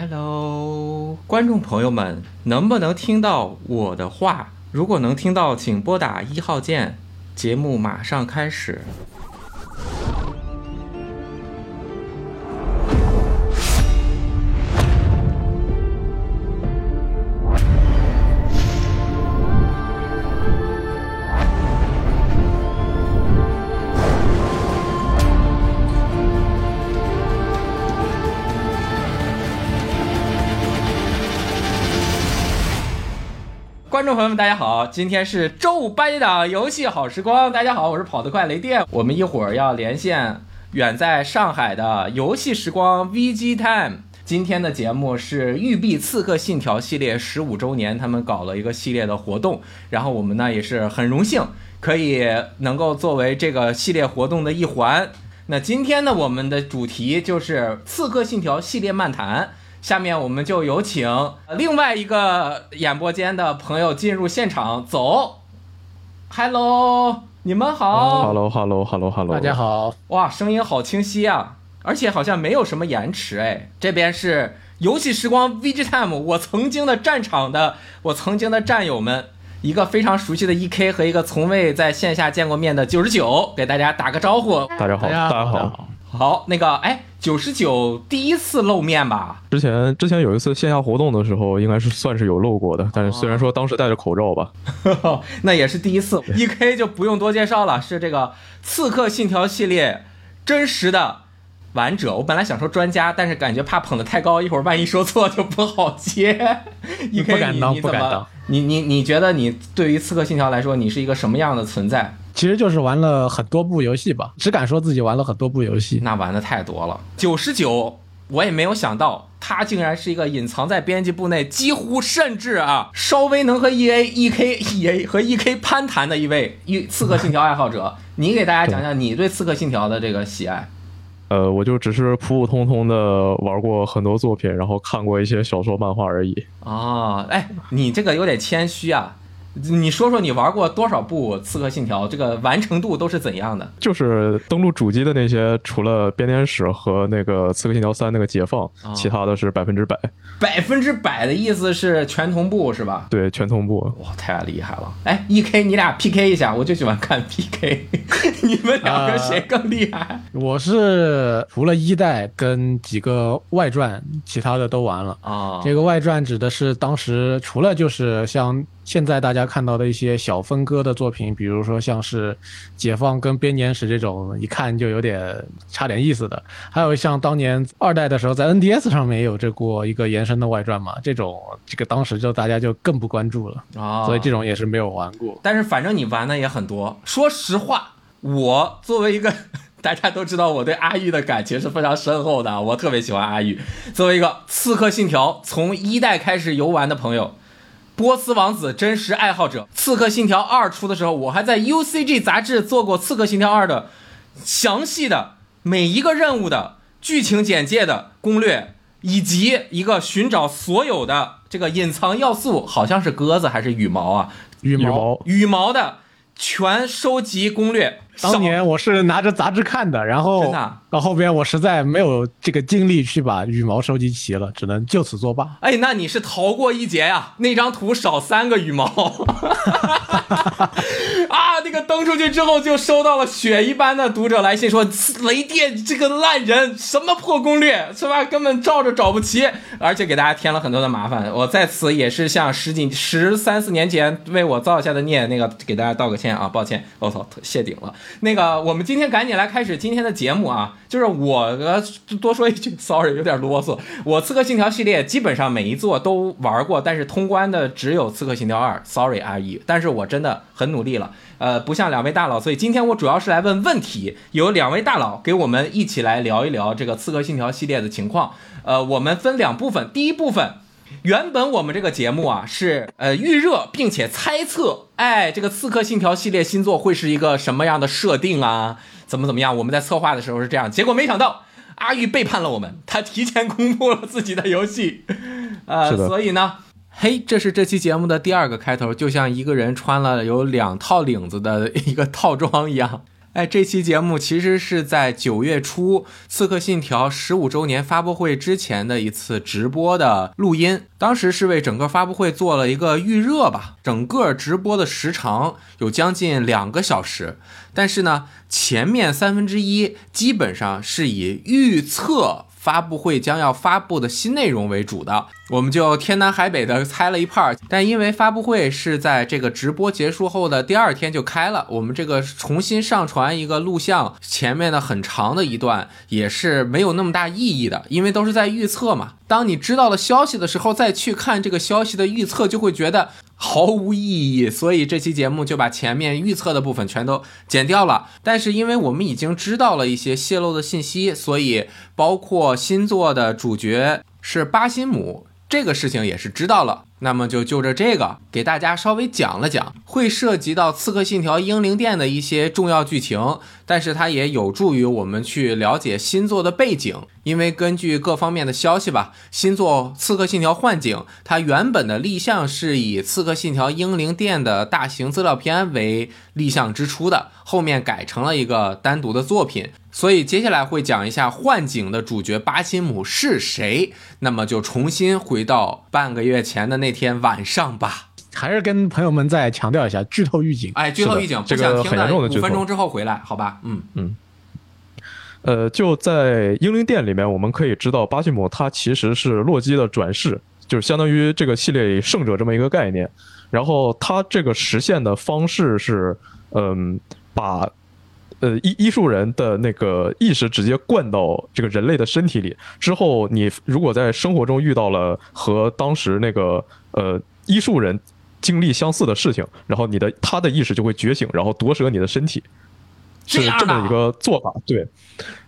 Hello，观众朋友们，能不能听到我的话？如果能听到，请拨打一号键。节目马上开始。众朋友们，大家好，今天是周五八点档游戏好时光。大家好，我是跑得快雷电。我们一会儿要连线远在上海的游戏时光 VG Time。今天的节目是育碧刺客信条系列十五周年，他们搞了一个系列的活动，然后我们呢也是很荣幸可以能够作为这个系列活动的一环。那今天呢，我们的主题就是刺客信条系列漫谈。下面我们就有请另外一个演播间的朋友进入现场，走。Hello，你们好。Hello，Hello，Hello，Hello，大家好，哇，声音好清晰啊，而且好像没有什么延迟哎。这边是游戏时光 VG Time，我曾经的战场的，我曾经的战友们，一个非常熟悉的 EK 和一个从未在线下见过面的九十九，给大家打个招呼。大家好，大家大家好。好。那个哎，九十九第一次露面吧？之前之前有一次线下活动的时候，应该是算是有露过的，但是虽然说当时戴着口罩吧，那也是第一次。E K 就不用多介绍了，是这个《刺客信条》系列真实的玩者。我本来想说专家，但是感觉怕捧得太高，一会儿万一说错就不好接。E 不 K，敢当你你怎么不敢当？你你你觉得你对于《刺客信条》来说，你是一个什么样的存在？其实就是玩了很多部游戏吧，只敢说自己玩了很多部游戏。那玩的太多了。九十九，我也没有想到他竟然是一个隐藏在编辑部内，几乎甚至啊，稍微能和 E A、E K、E A 和 E K 攀谈的一位一刺客信条爱好者。你给大家讲讲你对刺客信条的这个喜爱。呃，我就只是普普通通的玩过很多作品，然后看过一些小说漫画而已。哦，哎，你这个有点谦虚啊。你说说你玩过多少部《刺客信条》？这个完成度都是怎样的？就是登录主机的那些，除了编年史和那个《刺客信条三》那个解放，哦其他的是百分之百，百分之百的意思是全同步是吧？对，全同步。哇，太厉害了！哎，E K，你俩 P K 一下，我就喜欢看 P K，你们两个谁更厉害？我是除了一代跟几个外传，其他的都玩了。啊、这个外传指的是当时除了就是像现在大家看到的一些小分割的作品，比如说像是解放跟编年史这种，一看就有点差点意思的，还有像当年二代的时候在 NDS 上面也有这过一个延伸的外传嘛，这种这个当时就大家就更不关注了，啊，所以这种也是没有玩过。但是反正你玩的也很多。说实话，我作为一个大家都知道我对阿玉的感情是非常深厚的，我特别喜欢阿玉。作为一个《刺客信条》从一代开始游玩的朋友，波斯王子真实爱好者，《刺客信条二》出的时候，我还在 UCG 杂志做过《刺客信条二》的详细的每一个任务的剧情简介的攻略，以及一个寻找所有的这个隐藏要素，好像是鸽子还是羽毛啊？羽毛，羽毛的全收集攻略。当年我是拿着杂志看的，然后真的啊到后边我实在没有这个精力去把羽毛收集齐了，只能就此作罢。哎，那你是逃过一劫呀！那张图少三个羽毛，啊，那个登出去之后就收到了雪一般的读者来信说，雷电这个烂人，什么破攻略是吧？根本照着找不齐，而且给大家添了很多的麻烦。我在此也是向十几十三四年前为我造下的孽，那个给大家道个歉啊，抱歉，我操，谢顶了。那个，我们今天赶紧来开始今天的节目啊！就是我呃多说一句，sorry，有点啰嗦。我《刺客信条》系列基本上每一座都玩过，但是通关的只有《刺客信条二》，sorry 阿姨。但是我真的很努力了，呃，不像两位大佬，所以今天我主要是来问问题，有两位大佬给我们一起来聊一聊这个《刺客信条》系列的情况。呃，我们分两部分，第一部分。原本我们这个节目啊是呃预热，并且猜测，哎，这个《刺客信条》系列新作会是一个什么样的设定啊？怎么怎么样？我们在策划的时候是这样，结果没想到阿玉背叛了我们，他提前公布了自己的游戏，呃，所以呢。嘿，这是这期节目的第二个开头，就像一个人穿了有两套领子的一个套装一样。哎，这期节目其实是在九月初《刺客信条》十五周年发布会之前的一次直播的录音，当时是为整个发布会做了一个预热吧。整个直播的时长有将近两个小时，但是呢，前面三分之一基本上是以预测。发布会将要发布的新内容为主的，我们就天南海北的猜了一盘。但因为发布会是在这个直播结束后的第二天就开了，我们这个重新上传一个录像，前面的很长的一段也是没有那么大意义的，因为都是在预测嘛。当你知道了消息的时候，再去看这个消息的预测，就会觉得毫无意义。所以这期节目就把前面预测的部分全都剪掉了。但是因为我们已经知道了一些泄露的信息，所以包括新作的主角是巴辛姆。这个事情也是知道了，那么就就着这个给大家稍微讲了讲，会涉及到《刺客信条：英灵殿》的一些重要剧情，但是它也有助于我们去了解新作的背景，因为根据各方面的消息吧，新作《刺客信条：幻景》它原本的立项是以《刺客信条：英灵殿》的大型资料片为立项之初的，后面改成了一个单独的作品。所以接下来会讲一下幻景的主角巴辛姆是谁。那么就重新回到半个月前的那天晚上吧。还是跟朋友们再强调一下，剧透预警。哎，剧透预警，这个很严重的五分钟之后回来，好吧？嗯嗯。呃，就在英灵殿里面，我们可以知道巴西姆他其实是洛基的转世，就是相当于这个系列里圣者这么一个概念。然后他这个实现的方式是，嗯，把。呃，医医术人的那个意识直接灌到这个人类的身体里之后，你如果在生活中遇到了和当时那个呃医术人经历相似的事情，然后你的他的意识就会觉醒，然后夺舍你的身体，是这么一个做法。对，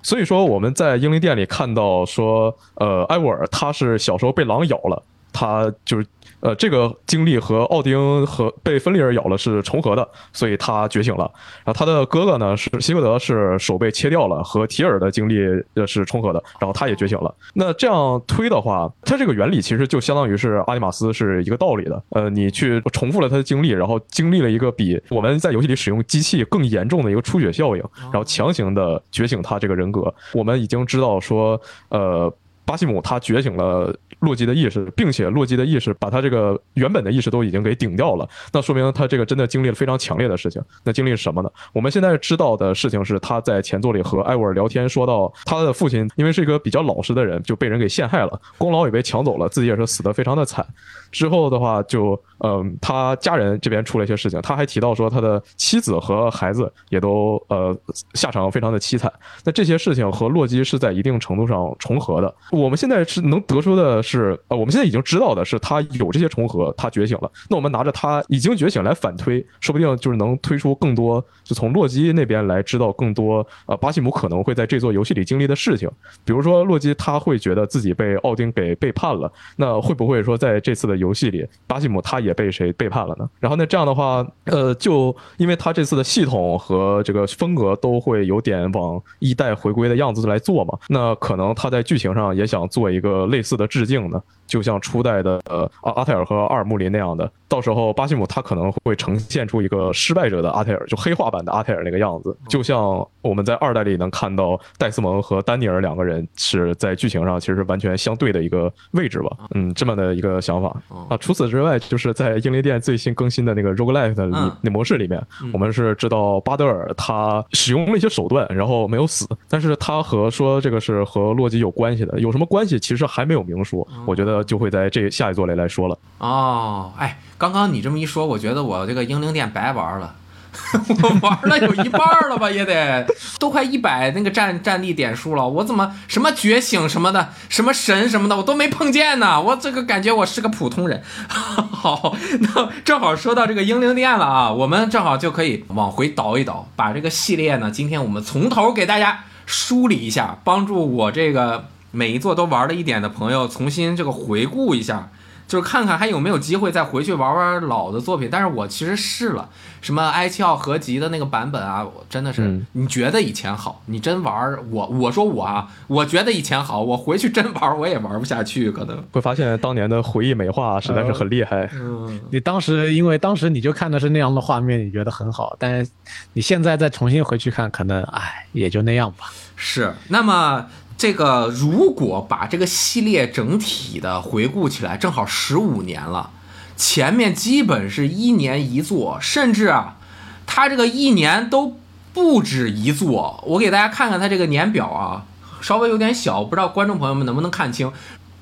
所以说我们在英灵殿里看到说，呃，艾沃尔他是小时候被狼咬了，他就是。呃，这个经历和奥丁和被芬利尔咬了是重合的，所以他觉醒了。然后他的哥哥呢是希格德，是手被切掉了，和提尔的经历呃是重合的，然后他也觉醒了。那这样推的话，它这个原理其实就相当于是阿尼玛斯是一个道理的。呃，你去重复了他的经历，然后经历了一个比我们在游戏里使用机器更严重的一个出血效应，然后强行的觉醒他这个人格。我们已经知道说，呃，巴西姆他觉醒了。洛基的意识，并且洛基的意识把他这个原本的意识都已经给顶掉了，那说明他这个真的经历了非常强烈的事情。那经历是什么呢？我们现在知道的事情是，他在前作里和艾沃尔聊天，说到他的父亲因为是一个比较老实的人，就被人给陷害了，功劳也被抢走了，自己也是死得非常的惨。之后的话，就嗯，他家人这边出了一些事情，他还提到说他的妻子和孩子也都呃下场非常的凄惨。那这些事情和洛基是在一定程度上重合的。我们现在是能得出的。是呃，我们现在已经知道的是，他有这些重合，他觉醒了。那我们拿着他已经觉醒来反推，说不定就是能推出更多，就从洛基那边来知道更多。呃，巴西姆可能会在这座游戏里经历的事情，比如说洛基他会觉得自己被奥丁给背叛了，那会不会说在这次的游戏里，巴西姆他也被谁背叛了呢？然后那这样的话，呃，就因为他这次的系统和这个风格都会有点往一代回归的样子来做嘛，那可能他在剧情上也想做一个类似的致敬。呢，就像初代的呃阿阿泰尔和阿尔穆林那样的，到时候巴西姆他可能会呈现出一个失败者的阿泰尔，就黑化版的阿泰尔那个样子，就像我们在二代里能看到戴斯蒙和丹尼尔两个人是在剧情上其实完全相对的一个位置吧，嗯，这么的一个想法啊。除此之外，就是在英灵殿最新更新的那个 roguelike 的那模式里面，我们是知道巴德尔他使用了一些手段，然后没有死，但是他和说这个是和洛基有关系的，有什么关系其实还没有明说。我觉得就会在这下一座里来说了哦，哎，刚刚你这么一说，我觉得我这个英灵殿白玩了，我玩了有一半了吧，也得都快一百那个战战力点数了，我怎么什么觉醒什么的，什么神什么的我都没碰见呢？我这个感觉我是个普通人。好，那正好说到这个英灵殿了啊，我们正好就可以往回倒一倒，把这个系列呢，今天我们从头给大家梳理一下，帮助我这个。每一座都玩了一点的朋友，重新这个回顾一下，就是看看还有没有机会再回去玩玩老的作品。但是我其实试了什么哀七号合集的那个版本啊，我真的是，嗯你觉得以前好，你真玩儿我我说我啊，我觉得以前好，我回去真玩儿我也玩不下去，可能。会发现当年的回忆美化实在是很厉害。嗯，你当时因为当时你就看的是那样的画面，你觉得很好，但是你现在再重新回去看，可能哎也就那样吧。是。那么这个如果把这个系列整体的回顾起来，正好十五年了，前面基本是一年一作，甚至啊，它这个一年都不止一作。我给大家看看它这个年表啊，稍微有点小，不知道观众朋友们能不能看清。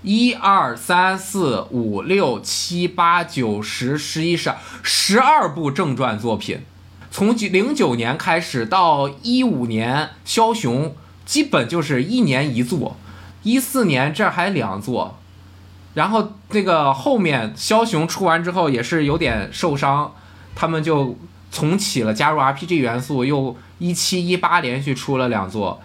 一二三四五六七八九十十一十二十二部正传作品，从零九年开始到一五年，枭雄基本就是一年一座，一四年这还两座，然后那个后面枭雄出完之后也是有点受伤，他们就重启了，加入 RPG 元素，又一七一八连续出了两座。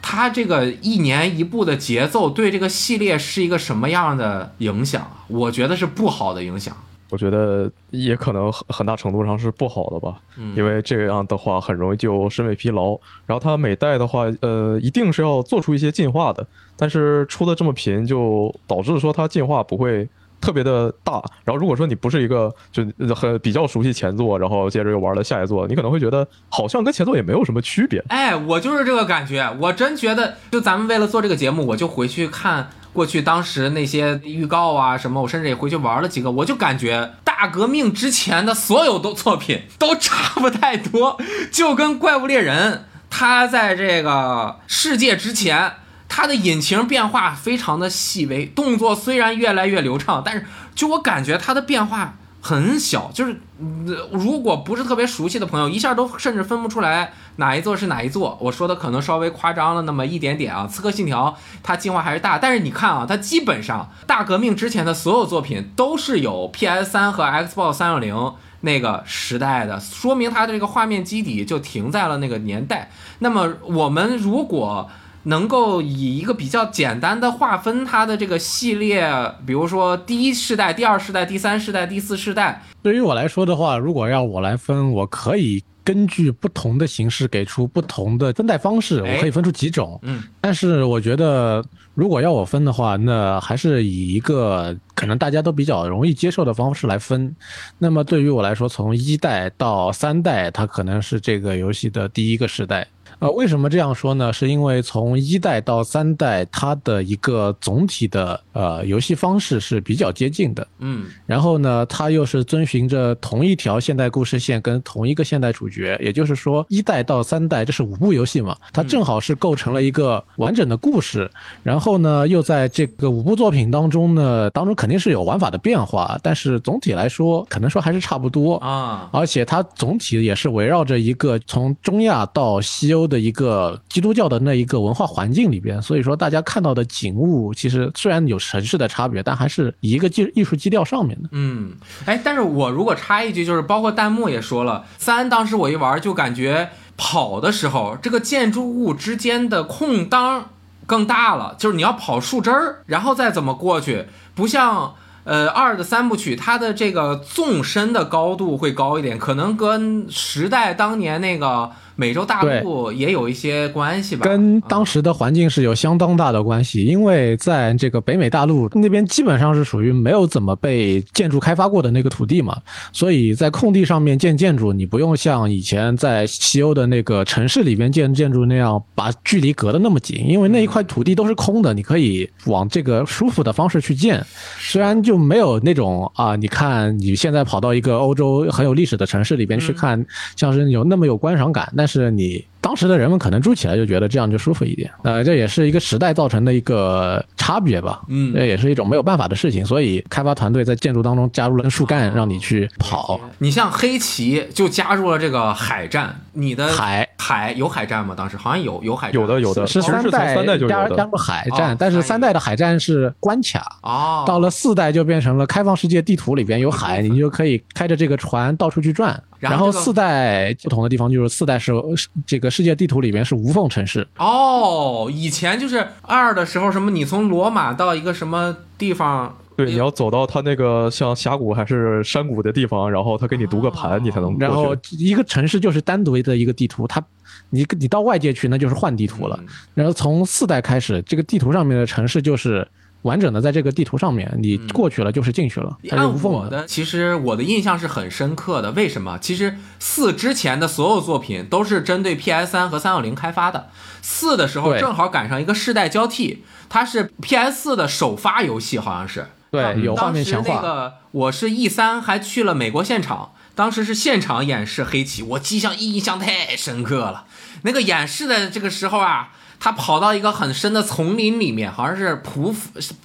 他这个一年一部的节奏对这个系列是一个什么样的影响？我觉得是不好的影响。我觉得也可能很很大程度上是不好的吧，嗯因为这样的话很容易就审美疲劳。然后它每代的话，呃，一定是要做出一些进化的，但是出的这么频，就导致说它进化不会特别的大。然后如果说你不是一个就呃很比较熟悉前作，然后接着又玩了下一作，你可能会觉得好像跟前作也没有什么区别。哎，我就是这个感觉，我真觉得，就咱们为了做这个节目，我就回去看过去当时那些预告啊什么，我甚至也回去玩了几个，我就感觉大革命之前的所有都作品都差不太多，就跟怪物猎人，它在这个世界之前。它的引擎变化非常的细微，动作虽然越来越流畅，但是就我感觉它的变化很小，就是、呃如果不是特别熟悉的朋友，一下都甚至分不出来哪一座是哪一座。我说的可能稍微夸张了那么一点点啊。刺客信条它进化还是大，但是你看啊，它基本上大革命之前的所有作品都是有 PS 3和 Xbox 360。那个时代的，说明它的这个画面基底就停在了那个年代。那么我们如果能够以一个比较简单的划分它的这个系列，比如说第一世代、第二世代、第三世代、第四世代，对于我来说的话，如果要我来分，我可以根据不同的形式给出不同的分代方式，哎我可以分出几种。嗯，但是我觉得，如果要我分的话，那还是以一个可能大家都比较容易接受的方式来分。那么对于我来说，从一代到三代，它可能是这个游戏的第一个时代。呃，为什么这样说呢？是因为从一代到三代，它的一个总体的呃游戏方式是比较接近的。嗯然后呢，它又是遵循着同一条现代故事线跟同一个现代主角，也就是说，一代到三代这是五部游戏嘛，它正好是构成了一个完整的故事。然后呢，又在这个五部作品当中呢，当中肯定是有玩法的变化，但是总体来说，可能说还是差不多。啊，而且它总体也是围绕着一个从中亚到西欧的一个基督教的那一个文化环境里边，所以说大家看到的景物其实虽然有城市的差别，但还是一个技艺术基调上面的。嗯，哎，但是我如果插一句，就是包括弹幕也说了，三当时我一玩就感觉跑的时候，这个建筑物之间的空当更大了，就是你要跑树枝儿，然后再怎么过去，不像。呃，二的三部曲，它的这个纵深的高度会高一点，可能跟时代当年那个美洲大陆也有一些关系吧。跟当时的环境是有相当大的关系，因为在这个北美大陆那边基本上是属于没有怎么被建筑开发过的那个土地嘛，所以在空地上面建建筑，你不用像以前在西欧的那个城市里边建建筑那样把距离隔得那么紧，因为那一块土地都是空的，你可以往这个舒服的方式去建，虽然就没有那种啊，你看你现在跑到一个欧洲很有历史的城市里边去看，像是有那么有观赏感，但是你当时的人们可能住起来就觉得这样就舒服一点，呃，这也是一个时代造成的一个差别吧，嗯。这也是一种没有办法的事情，所以开发团队在建筑当中加入了树干，让你去跑。你像黑旗就加入了这个海战，你的海。海有海战吗？当时好像有有海战，有的有的，是三代三代就。加加入海战，哦但是三代的海战是关卡，哦，到了四代就变成了开放世界地图里边有海，你就可以开着这个船到处去转。然然后四代不同的地方就是四代是是这个世界地图里面是无缝城市，哦，以前就是二的时候，什么你从罗马到一个什么地方对，你要走到他那个像峡谷还是山谷的地方，然后他给你读个盘，你才能。然后一个城市就是单独的一个地图，它你你到外界去那就是换地图了。然后从四代开始，这个地图上面的城市就是完整的在这个地图上面，你过去了就是进去了，它是无缝我的，其实我的印象是很深刻的。为什么？其实四之前的所有作品都是针对 PS 三和三六零开发的，四的时候正好赶上一个世代交替，它是 PS 四的首发游戏，好像是。对，有画面强化。当时那个我是 E 三还去了美国现场，当时是现场演示黑棋，我记象印象太深刻了。那个演示的这个时候啊，他跑到一个很深的丛林里面，好像是匍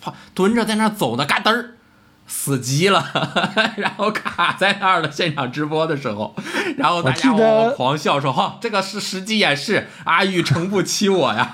匐蹲着在那儿走的，嘎噔儿。死机了，然后卡在那儿了。现场直播的时候，然后大家狂笑说：“哈，这个是实际演示，阿玉诚不欺我呀！”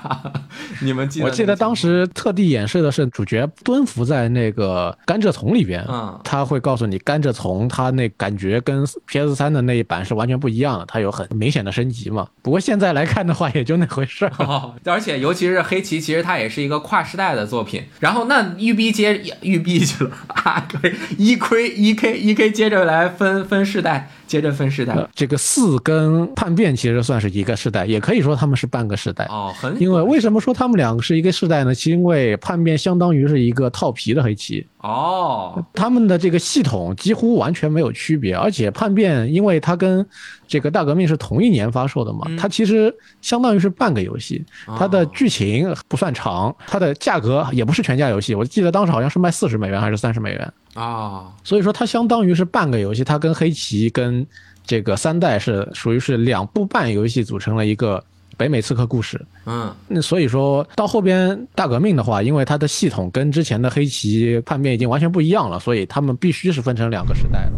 你们记得？我记得当时特地演示的是主角蹲伏在那个甘蔗丛里边，嗯他会告诉你甘蔗丛它那感觉跟 PS 三的那一版是完全不一样的，它有很明显的升级嘛。不过现在来看的话，也就那回事儿。哦，而且尤其是黑旗，其实它也是一个跨时代的作品。然后那育碧接育碧去了啊，对，一亏一 K 一 K 接着来分分世代，接着分世代。这个四跟叛变其实算是一个世代，也可以说他们是半个世代。哦，很因为为什么说他们两个是一个世代呢？是因为叛变相当于是一个套皮的黑棋，哦，他们的这个系统几乎完全没有区别，而且叛变因为它跟这个大革命是同一年发售的嘛，嗯。它其实相当于是半个游戏，它的哦剧情不算长，它的价格也不是全价游戏，我记得当时好像是卖四十美元还是三十美元，啊，所以说它相当于是半个游戏，它跟黑棋跟这个三代是属于是两部半游戏组成了一个北美刺客故事。嗯，那所以说到后边大革命的话，因为它的系统跟之前的黑旗叛变已经完全不一样了，所以他们必须是分成两个时代了。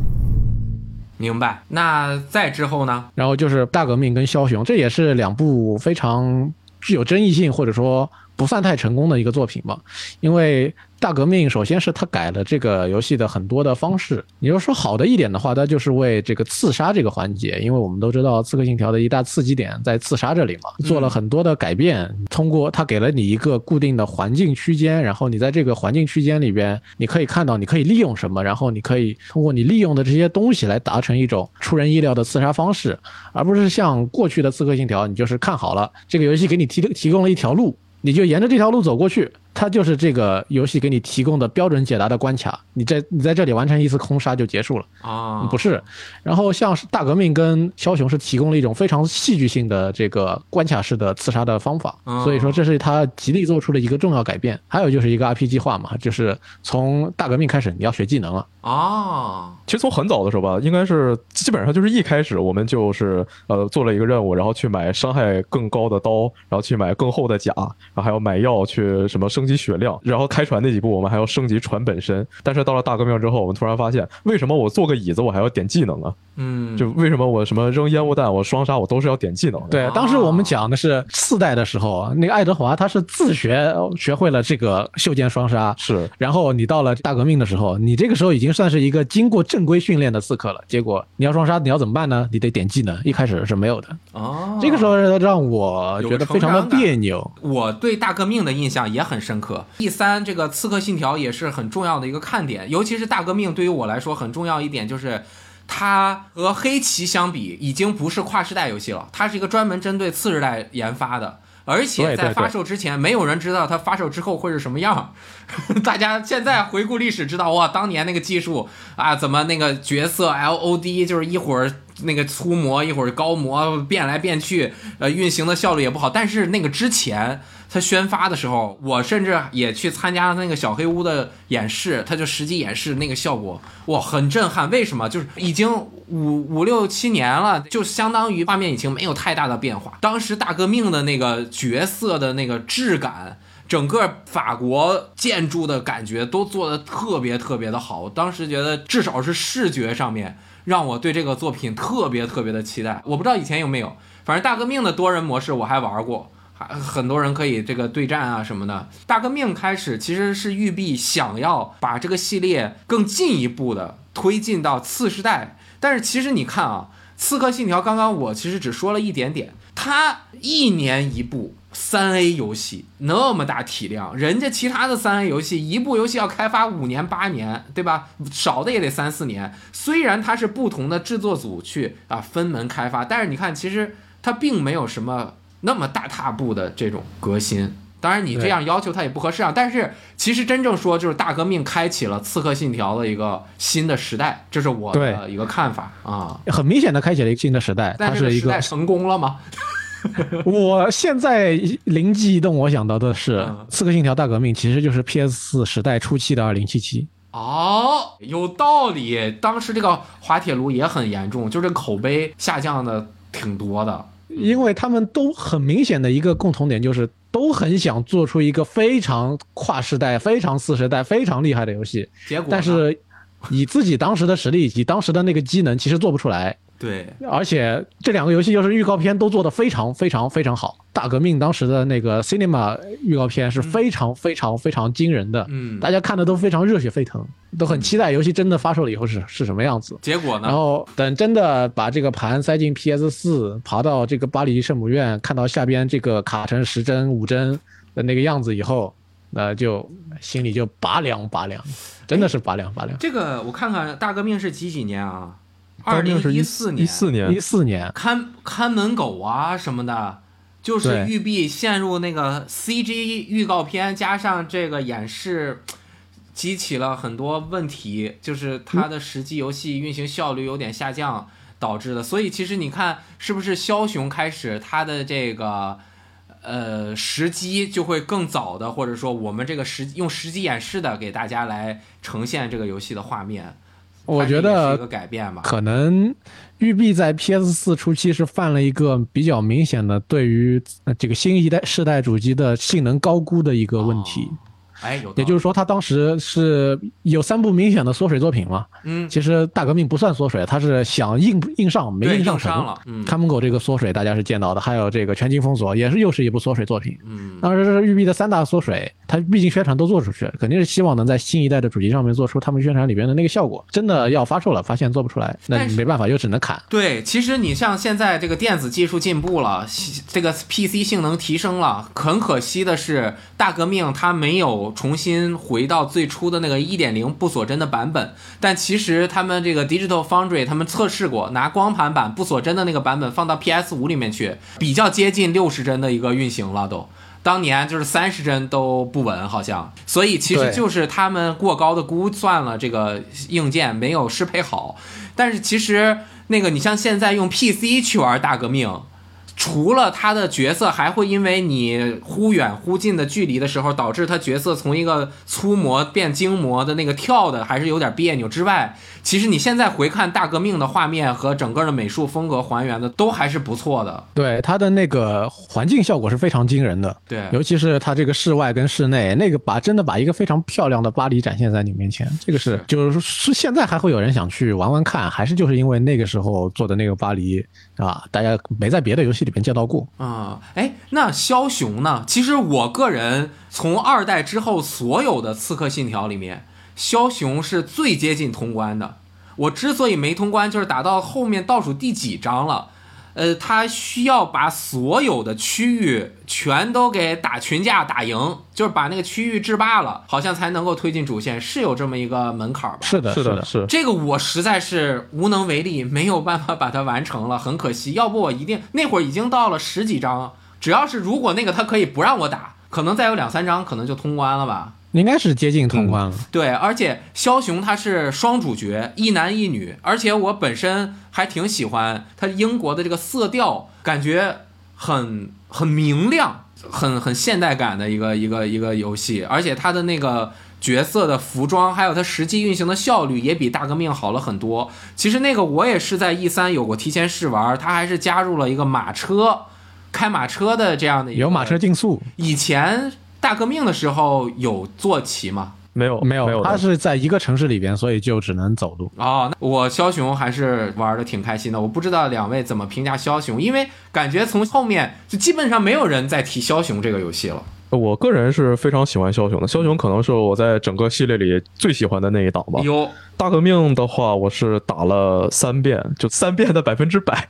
明白。那再之后呢？然后就是大革命跟枭雄，这也是两部非常具有争议性或者说不算太成功的一个作品吧。因为大革命首先是它改了这个游戏的很多的方式，你要说好的一点的话，它就是为这个刺杀这个环节，因为我们都知道《刺客信条》的一大刺激点在刺杀这里嘛，做了很多的改变。通过它给了你一个固定的环境区间，然后你在这个环境区间里边，你可以看到你可以利用什么，然后你可以通过你利用的这些东西来达成一种出人意料的刺杀方式，而不是像过去的《刺客信条》，你就是看好了这个游戏给你提提供了一条路，你就沿着这条路走过去，它就是这个游戏给你提供的标准解答的关卡，你在你在这里完成一次空杀就结束了。啊，不是，然后像是大革命跟枭雄是提供了一种非常戏剧性的这个关卡式的刺杀的方法，哦所以说这是他极力做出的一个重要改变。还有就是一个 RPG 化嘛，就是从大革命开始你要学技能了，啊，其实从很早的时候吧，应该是基本上就是一开始我们就是呃做了一个任务，然后去买伤害更高的刀，然后去买更厚的甲，然后还要买药去什么升级血量，然后开船那几步我们还要升级船本身。但是到了大革命之后，我们突然发现，为什么我坐个椅子我还要点技能啊？嗯，就为什么我什么扔烟雾弹，我双杀我都是要点技能的？对，当时我们讲的是四代的时候啊，那个爱德华他是自学学会了这个袖剑双杀，是然后你到了大革命的时候，你这个时候已经算是一个经过正规训练的刺客了。结果你要双杀，你要怎么办呢？你得点技能，一开始是没有的。哦，这个时候让我觉得非常的别扭。我对大革命的印象也很深刻。第三，这个《刺客信条》也是很重要的一个看点，尤其是大革命对于我来说很重要一点就是。它和黑旗相比，已经不是跨时代游戏了，它是一个专门针对次世代研发的，而且在发售之前，没有人知道它发售之后会是什么样。大家现在回顾历史，知道哇，当年那个技术啊，怎么那个角色 LOD 就是一会儿那个粗模，一会儿高模变来变去，呃，运行的效率也不好。但是那个之前它宣发的时候，我甚至也去参加了那个小黑屋的演示，它就实际演示那个效果，哇，很震撼。为什么？就是已经五五六七年了，就相当于画面已经没有太大的变化。当时大革命的那个角色的那个质感。整个法国建筑的感觉都做的特别特别的好，我当时觉得至少是视觉上面让我对这个作品特别特别的期待。我不知道以前有没有，反正大革命的多人模式我还玩过，很多人可以这个对战啊什么的。大革命开始其实是育碧想要把这个系列更进一步的推进到次世代，但是其实你看啊，《刺客信条》刚刚我其实只说了一点点，它一年一部。三 A 游戏那么大体量，人家其他的三 A 游戏一部游戏要开发五年八年，对吧？少的也得三四年。虽然它是不同的制作组去啊分门开发，但是你看，其实它并没有什么那么大踏步的这种革新。当然，你这样要求它也不合适啊。但是其实真正说，就是大革命开启了《刺客信条》的一个新的时代，这是我的一个看法啊。很明显的开启了一个新的时代，但是一个时代成功了吗？我现在灵机一动，我想到的是嗯《刺客信条：大革命》其实就是 PS 四时代初期的二零七七。哦，有道理。当时这个滑铁卢也很严重，就这个口碑下降的挺多的。因为他们都很明显的一个共同点就是都很想做出一个非常跨时代、非常次时代、非常厉害的游戏，结果，但是以自己当时的实力以及当时的那个机能，其实做不出来。对，而且这两个游戏就是预告片都做得非常非常非常好。大革命当时的那个 Cinema 预告片是非常非常非常惊人的，嗯，大家看的都非常热血沸腾，都很期待游戏真的发售了以后是是什么样子。结果呢？然后等真的把这个盘塞进 PS 四，爬到这个巴黎圣母院，看到下边这个卡成十帧、五帧的那个样子以后，那就心里就拔凉拔凉，真的是拔凉拔凉。这个我看看，大革命是几几年啊？大二零一四年，一四年。一，四年，看看门狗啊什么的，就是对。育碧陷入那个 CG 预告片加上这个演示，激起了很多问题，就是它的实际游戏运行效率有点下降导致的。所以其实你看，是不是枭雄开始它的这个。呃，时机就会更早的，或者说我们这个实用实际演示的给大家来呈现这个游戏的画面，我觉得一个改变吧。可能育碧在 PS 四初期是犯了一个比较明显的对于呃这个新一代世代主机的性能高估的一个问题。哎，有，也就是说，他当时是有三部明显的缩水作品嘛。嗯，其实大革命不算缩水，他是想硬硬上没硬上成。了嗯看门狗这个缩水大家是见到的，还有这个全境封锁也是又是一部缩水作品。嗯，当时是育碧的三大缩水，它毕竟宣传都做出去了，肯定是希望能在新一代的主机上面做出他们宣传里边的那个效果。真的要发售了，发现做不出来，那没办法，就只能砍。对，其实你像现在这个电子技术进步了，这个 PC 性能提升了，很可惜的是，大革命它没有重新回到最初的那个一点零不锁帧的版本。但其实他们这个 Digital Foundry 他们测试过，拿光盘版不锁帧的那个版本放到 PS 五里面去，比较接近六十帧的一个运行了都。当年就是三十帧都不稳，好像，所以其实就是他们过高的估算了这个硬件没有适配好。但是其实那个你像现在用 PC 去玩大革命，除了他的角色还会因为你忽远忽近的距离的时候，导致他角色从一个粗模变精模的那个跳的还是有点别扭之外，其实你现在回看大革命的画面和整个的美术风格还原的都还是不错的。对它的那个环境效果是非常惊人的，对，尤其是它这个室外跟室内，那个把真的把一个非常漂亮的巴黎展现在你面前，这个是就是是现在还会有人想去玩玩看，还是就是因为那个时候做的那个巴黎啊，大家没在别的游戏里面见到过。啊、哎，那枭雄呢？其实我个人从二代之后所有的刺客信条里面，枭雄是最接近通关的。我之所以没通关，就是打到后面倒数第几章了，呃，他需要把所有的区域全都给打群架打赢，就是把那个区域制霸了，好像才能够推进主线，是有这么一个门槛吧？是的，是的，的，是这个我实在是无能为力，没有办法把它完成了，很可惜。要不我一定那会儿已经到了十几章，只要是如果那个他可以不让我打，可能再有两三章可能就通关了吧。应该是接近通关了。对，而且枭雄他是双主角，一男一女，而且我本身还挺喜欢他英国的这个色调，感觉很很明亮，很很现代感的一个一个一个游戏，而且他的那个角色的服装，还有它实际运行的效率也比大革命好了很多。其实那个我也是在 E 三有过提前试玩，它还是加入了一个马车。开马车的这样的一个有马车竞速以前大革命的时候有坐骑吗？没有没有？没有的它是在一个城市里边，所以就只能走路。哦，那我枭雄还是玩的挺开心的。我不知道两位怎么评价枭雄，因为感觉从后面就基本上没有人再提枭雄这个游戏了。我个人是非常喜欢枭雄的，枭雄可能是我在整个系列里最喜欢的那一档吧。有大革命的话，我是打了三遍，就三遍的百分之百，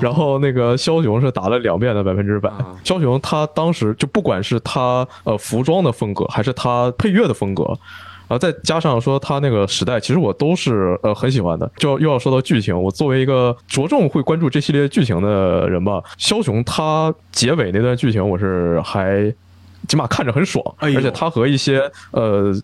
然后那个枭雄是打了两遍的百分之百。枭雄他当时就不管是他呃服装的风格，还是他配乐的风格。啊，再加上说他那个时代，其实我都是呃很喜欢的。就又要说到剧情，我作为一个着重会关注这系列剧情的人吧，枭雄他结尾那段剧情，我是还起码看着很爽，而且它和一些呃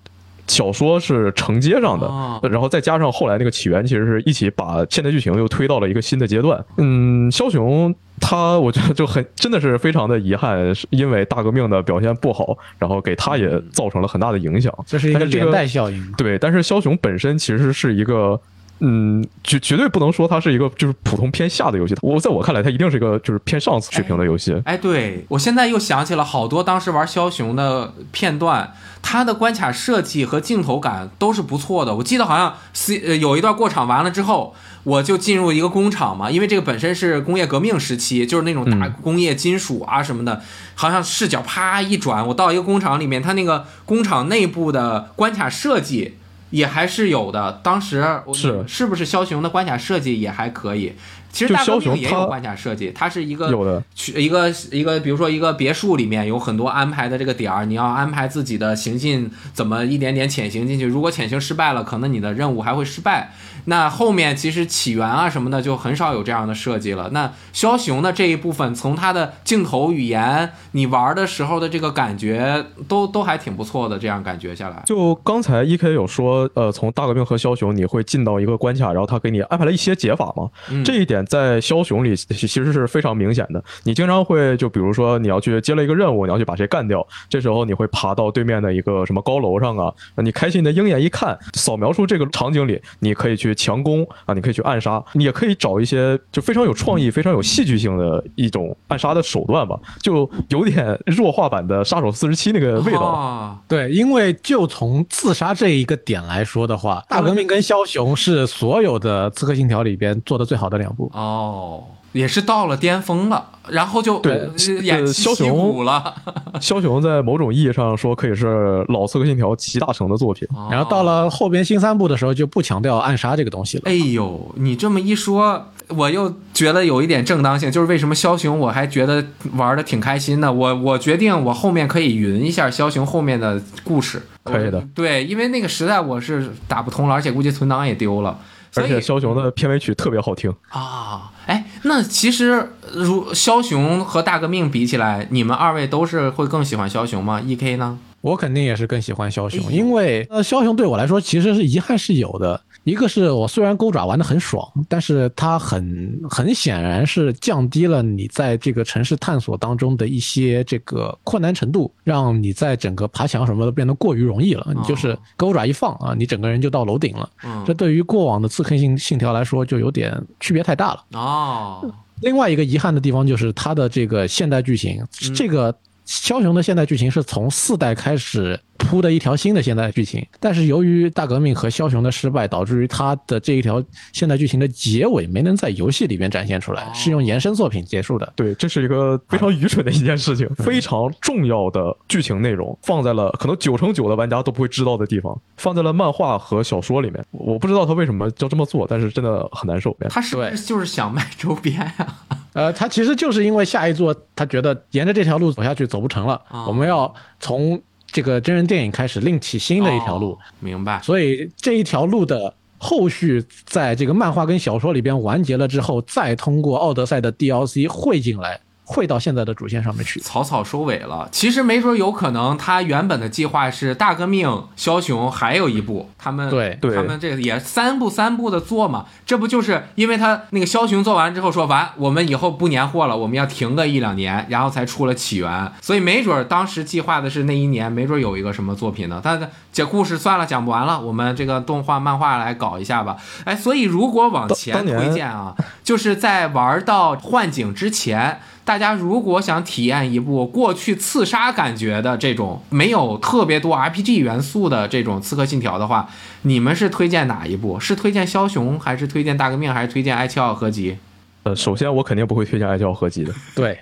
小说是承接上的，然后再加上后来那个起源，其实是一起把现代剧情又推到了一个新的阶段。嗯，枭雄。他我觉得就很真的是非常的遗憾，是因为大革命的表现不好，然后给他也造成了很大的影响。这是一个连带效应。对，但是枭雄本身其实是一个，嗯，绝绝对不能说它是一个就是普通偏下的游戏。我在我看来，它一定是一个就是偏上水平的游戏。哎，对我现在又想起了好多当时玩枭雄的片段，它的关卡设计和镜头感都是不错的。我记得好像 C 呃有一段过场完了之后。我就进入一个工厂嘛，因为这个本身是工业革命时期，就是那种大工业金属啊什么的，好像视角啪一转，我到一个工厂里面，它那个工厂内部的关卡设计也还是有的。当时是是不是枭雄的关卡设计也还可以？其实大革命也有关卡设计，它是一个有的，一个一个，比如说一个别墅里面有很多安排的这个点儿，你要安排自己的行进怎么一点点潜行进去，如果潜行失败了，可能你的任务还会失败。那后面其实起源啊什么的就很少有这样的设计了。那枭雄的这一部分，从它的镜头语言，你玩的时候的这个感觉，都都还挺不错的。这样感觉下来，就刚才 E K 有说，呃，从大革命和枭雄你会进到一个关卡，然后他给你安排了一些解法嘛？这一点在枭雄里其实是非常明显的。你经常会就比如说你要去接了一个任务，你要去把谁干掉，这时候你会爬到对面的一个什么高楼上啊？你开心的鹰眼一看，扫描出这个场景里，你可以去。强攻啊！你可以去暗杀，你也可以找一些就非常有创意、非常有戏剧性的一种暗杀的手段吧，就有点弱化版的杀手四十七那个味道。啊对，因为就从自杀这一个点来说的话，大革命跟枭雄是所有的刺客信条里边做的最好的两部。哦。也是到了巅峰了，然后就对枭雄了。枭雄在某种意义上说可以是老刺客信条集大成的作品。然后到了后边新三部的时候就不强调暗杀这个东西了。哎呦，你这么一说，我又觉得有一点正当性。就是为什么枭雄我还觉得玩的挺开心的。我我决定我后面可以云一下枭雄后面的故事。可以的。对，因为那个时代我是打不通了，而且估计存档也丢了。而且枭雄的片尾曲特别好听啊！哎，那其实如枭雄和大革命比起来，你们二位都是会更喜欢枭雄吗？E K 呢？我肯定也是更喜欢枭雄，因为呃，枭雄对我来说其实是遗憾是有的。一个是我虽然钩爪玩的很爽，但是它很很显然是降低了你在这个城市探索当中的一些这个困难程度，让你在整个爬墙什么的变得过于容易了。你就是钩爪一放啊，你整个人就到楼顶了。这对于过往的刺客信信条来说就有点区别太大了。哦，另外一个遗憾的地方就是它的这个现代剧情，这个。枭雄的现代剧情是从四代开始铺的一条新的现代剧情，但是由于大革命和枭雄的失败，导致于他的这一条现代剧情的结尾没能在游戏里面展现出来，是用延伸作品结束的。对，这是一个非常愚蠢的一件事情，非常重要的剧情内容放在了可能九成九的玩家都不会知道的地方，放在了漫画和小说里面。我不知道他为什么要这么做，但是真的很难受。他是不是就是想卖周边呀？呃，他其实就是因为下一座，他觉得沿着这条路走下去走不成了，我们要从这个真人电影开始另起新的一条路。明白。所以这一条路的后续，在这个漫画跟小说里边完结了之后，再通过奥德赛的 DLC 汇进来。会到现在的主线上面去，草草收尾了。其实没准有可能，他原本的计划是大革命、枭雄还有一部，他们对他们这个也三部三部的做嘛。这不就是因为他那个枭雄做完之后说完，我们以后不年货了，我们要停个一两年，然后才出了起源。所以没准当时计划的是那一年，没准有一个什么作品呢？但这故事算了，讲不完了，我们这个动画漫画来搞一下吧。哎，所以如果往前推荐啊，就是在玩到幻境之前。大家如果想体验一部过去刺杀感觉的这种没有特别多 RPG 元素的这种刺客信条的话，你们是推荐哪一部？是推荐枭雄，还是推荐大革命，还是推荐埃切奥合集？呃，首先我肯定不会推荐埃切奥合集的。对，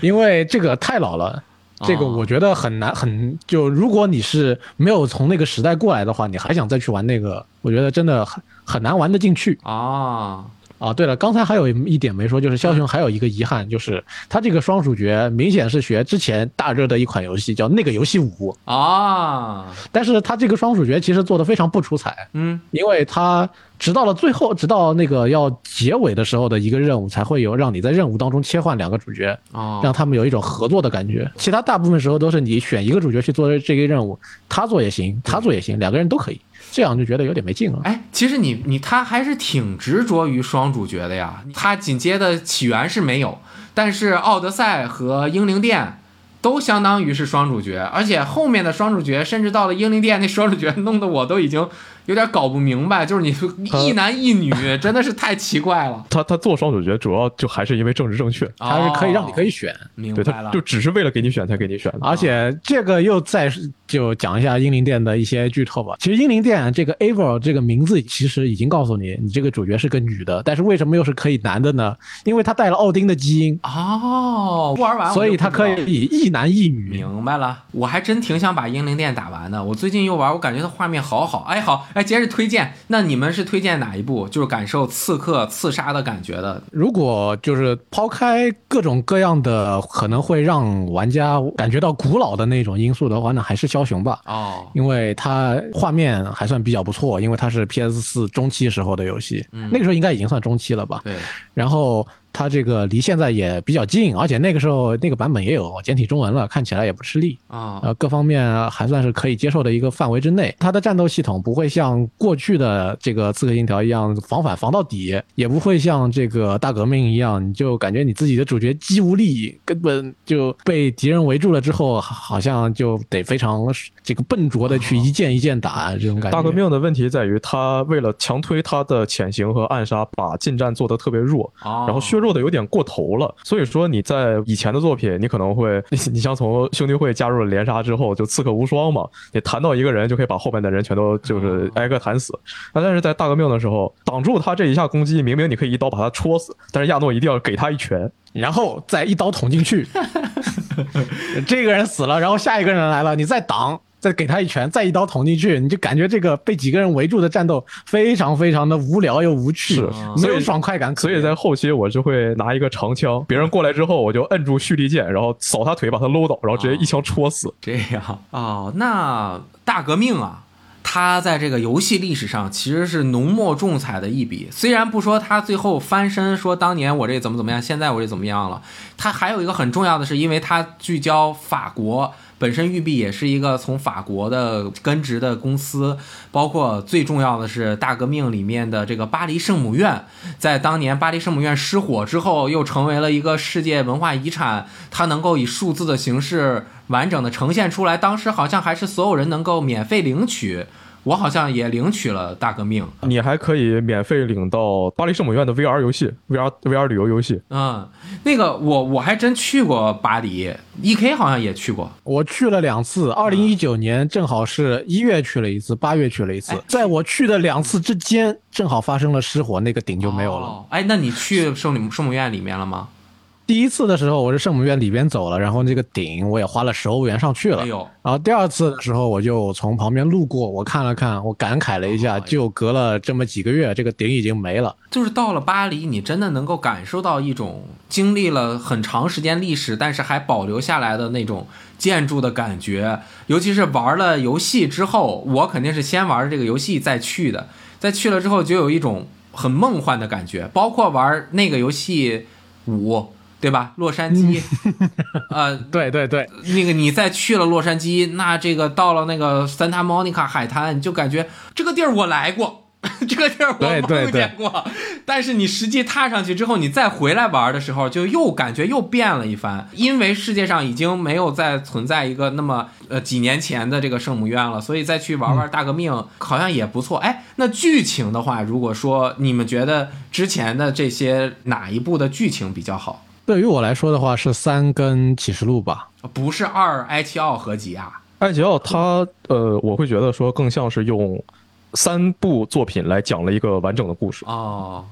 因为这个太老了。这个我觉得很难，很就如果你是没有从那个时代过来的话，你还想再去玩那个，我觉得真的很很难玩得进去。啊，啊，对了，刚才还有一点没说，就是枭雄还有一个遗憾，就是他这个双主角明显是学之前大热的一款游戏叫《那个游戏五》，啊，但是他这个双主角其实做的非常不出彩，嗯，因为他直到了最后，直到那个要结尾的时候的一个任务，才会有让你在任务当中切换两个主角，哦，让他们有一种合作的感觉。其他大部分时候都是你选一个主角去做这个任务，他做也行，他做也行，两个人都可以，这样就觉得有点没劲了。哎，其实你你他还是挺执着于双主角的呀。他紧接的起源是没有，但是奥德赛和英灵殿都相当于是双主角，而且后面的双主角甚至到了英灵殿那双主角弄得我都已经有点搞不明白，就是你一男一女 真的是太奇怪了。他他做双主角主要就还是因为政治正确，他是可以让你可以以选，对，明白了，他就只是为了给你选才给你选的。而且这个又再就讲一下英灵殿的一些剧透吧。其实英灵殿这个 Eivor 这个名字其实已经告诉你，你这个主角是个女的，但是为什么又是可以男的呢？因为他带了奥丁的基因，哦，不玩完我所以他可以一男一女。明白了，我还真挺想把英灵殿打完的。我最近又玩，我感觉它画面好好。哎，好，哎，接着推荐，那你们是推荐哪一部？就是感受刺客刺杀的感觉的。如果就是抛开各种各样的可能会让玩家感觉到古老的那种因素的话，那还是枭雄吧。哦，因为它画面还算比较不错，因为它是 PS 四中期时候的游戏，嗯那个时候应该已经算中期了吧。对，然后它这个离现在也比较近，而且那个时候那个版本也有简体中文了，看起来也不吃力。啊、呃，各方面还算是可以接受的一个范围之内。它的战斗系统不会像过去的这个《刺客信条》一样防反防到底，也不会像这个大革命一样，你就感觉你自己的主角肌无力，根本就被敌人围住了之后，好好像就得非常这个笨拙的去一件一件打这种感觉。大革命的问题在于，他为了强推他的潜行和暗杀，把近战做得特别弱，哦，然后削弱的有点过头了。所以说你在以前的作品，你可能会，你 你像从兄弟会加入了连杀之后，就刺客无双嘛，你弹到一个人就可以把后面的人全都就是挨个弹死。那但是在大革命的时候，挡住他这一下攻击，明明你可以一刀把他戳死，但是亚诺一定要给他一拳。然后再一刀捅进去，这个人死了，然后下一个人来了，你再挡，再给他一拳，再一刀捅进去，你就感觉这个被几个人围住的战斗非常非常的无聊又无趣，是没有爽快感可所以。在后期我就会拿一个长枪，别人过来之后，我就摁住蓄力键，然后扫他腿，把他搂倒，然后直接一枪戳死。这样哦，那大革命啊，他在这个游戏历史上其实是浓墨重彩的一笔。虽然不说他最后翻身，说当年我这怎么怎么样，现在我这怎么样了，他还有一个很重要的是，因为他聚焦法国。本身育碧也是一个从法国的根植的公司，包括最重要的是大革命里面的这个巴黎圣母院，在当年巴黎圣母院失火之后，又成为了一个世界文化遗产，它能够以数字的形式完整的呈现出来。当时好像还是所有人能够免费领取，我好像也领取了大革命。你还可以免费领到巴黎圣母院的 VR 游戏，VR VR 旅游游戏。嗯，那个我我还真去过巴黎，E K 好像也去过。我去了两次，二零一九年正好是一月去了一次，八月去了一次哎。在我去的两次之间，正好发生了失火，那个顶就没有了。哦。哎，那你去圣母圣母院里面了吗？第一次的时候，我是圣母院里边走了，然后这个顶我也花了十欧元上去了。哎呦，然后第二次的时候，我就从旁边路过，我看了看，我感慨了一下，哦就隔了这么几个月，这个顶已经没了。就是到了巴黎，你真的能够感受到一种经历了很长时间历史，但是还保留下来的那种建筑的感觉。尤其是玩了游戏之后，我肯定是先玩这个游戏再去的，再去了之后就有一种很梦幻的感觉。包括玩那个游戏五，对吧？洛杉矶，呃，对对对，那个你再去了洛杉矶，那这个到了那个 Santa Monica 海滩，你就感觉这个地儿我来过。这个地儿我对对梦见过，但是你实际踏上去之后，你再回来玩的时候，就又感觉又变了一番。因为世界上已经没有再存在一个那么呃几年前的这个圣母院了，所以再去玩玩大革命、好像也不错。哎，那剧情的话，如果说你们觉得之前的这些哪一部的剧情比较好？对于我来说的话，是三跟启示录吧。不是二埃奇奥合集啊？埃吉奥他呃，我会觉得说更像是用三部作品来讲了一个完整的故事。哦，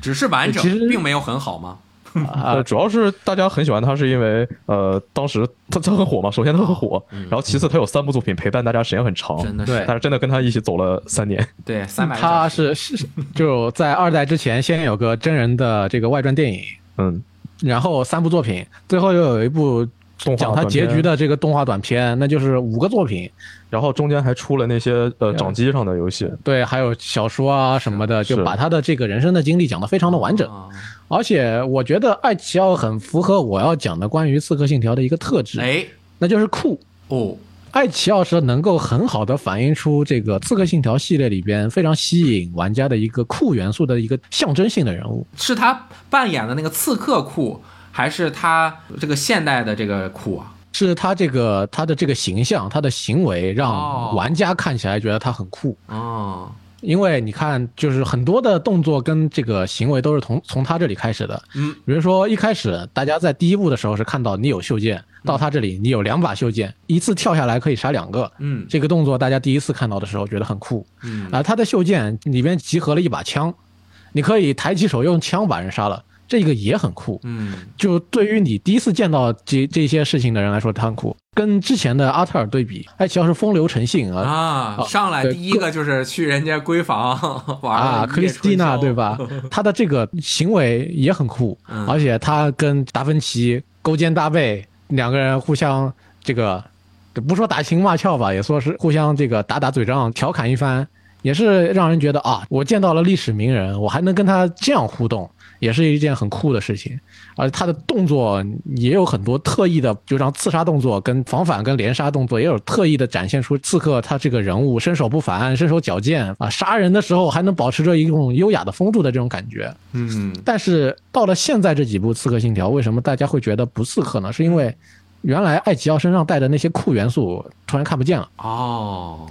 只是完整其，实并没有很好吗？啊呃，主要是大家很喜欢他，是因为呃，当时他他很火嘛。首先他很火，然后其次他有三部作品陪伴大家时间很长，对真的是但是真的跟他一起走了三年。对三百，他是是就在二代之前先有个真人的这个外传电影，嗯，然后三部作品，最后又有一部动画讲他结局的这个动画短片，那就是五个作品。然后中间还出了那些呃掌机上的游戏，对，还有小说啊什么的，就把他的这个人生的经历讲得非常的完整。啊而且我觉得艾奇奥很符合我要讲的关于《刺客信条》的一个特质，哎那就是酷。哦，爱奇奥是能够很好的反映出这个《刺客信条》系列里边非常吸引玩家的一个酷元素的一个象征性的人物。是他扮演的那个刺客酷，还是他这个现代的这个酷啊？是他这个他的这个形象，他的行为哦让玩家看起来觉得他很酷。哦，因为你看，就是很多的动作跟这个行为都是从从他这里开始的。嗯，比如说一开始大家在第一部的时候是看到你有袖剑，到他这里你有两把袖剑，一次跳下来可以杀两个。嗯这个动作大家第一次看到的时候觉得很酷。嗯啊，他的袖剑里边集合了一把枪，你可以抬起手用枪把人杀了，这个也很酷。嗯就对于你第一次见到这这些事情的人来说，它很酷。跟之前的阿特尔对比，爱奇艺是风流成性啊啊，哦上来第一个就是去人家闺房 玩啊，克里斯蒂娜对？吧？他的这个行为也很酷，嗯而且他跟达芬奇勾肩搭背，两个人互相这个不说打情骂俏吧，也说是互相这个打打嘴仗，调侃一番，也是让人觉得啊，我见到了历史名人，我还能跟他这样互动。也是一件很酷的事情，而他的动作也有很多特意的，就像刺杀动作、跟防反、跟连杀动作，也有特意的展现出刺客他这个人物身手不凡、身手矫健啊，杀人的时候还能保持着一种优雅的风度的这种感觉。嗯但是到了现在这几部《刺客信条》，为什么大家会觉得不刺客呢？是因为原来艾吉奥身上带的那些酷元素突然看不见了。哦，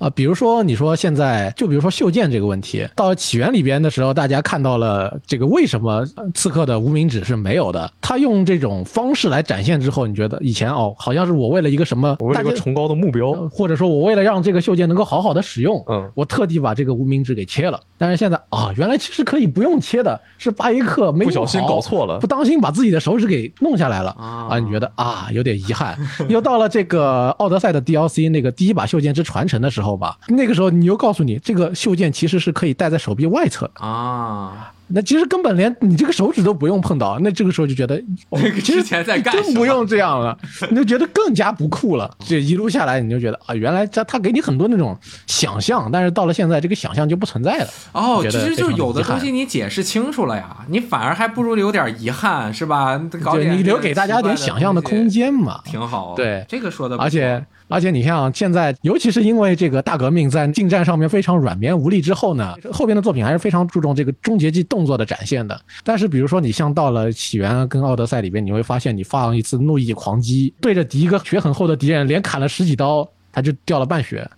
啊，比如说你说现在，就比如说袖剑这个问题，到了起源里边的时候，大家看到了这个为什么呃刺客的无名指是没有的？他用这种方式来展现之后，你觉得以前哦，好像是我为了一个什么，我为了一个崇高的目标，呃或者说我为了让这个袖剑能够好好的使用，嗯我特地把这个无名指给切了。但是现在啊，原来其实可以不用切的，是巴耶克没不小心搞错了不当心把自己的手指给弄下来了啊啊！你觉得啊有点遗憾。又到了这个奥德赛的 DLC 那个第一把袖剑之传承的时候吧，那个时候你又告诉你这个袖剑其实是可以戴在手臂外侧的，啊，那其实根本连你这个手指都不用碰到，那这个时候就觉得 哦这个其实之前在干真不用这样了，你就觉得更加不酷了。这一路下来，你就觉得啊，原来他他给你很多那种想象，但是到了现在，这个想象就不存在了。哦，其实就有的东西你解释清楚了呀，你反而还不如有点遗憾，是吧？搞点留给大家点想象的空间嘛。挺好。对这个说的而且而且你像现在，尤其是因为这个大革命在近战上面非常软绵无力之后呢，后边的作品还是非常注重这个终结技动作的展现的。但是比如说你像到了起源跟奥德赛里边，你会发现你放一次怒意狂击，对着敌一个血很厚的敌人，连砍了十几刀，他就掉了半血。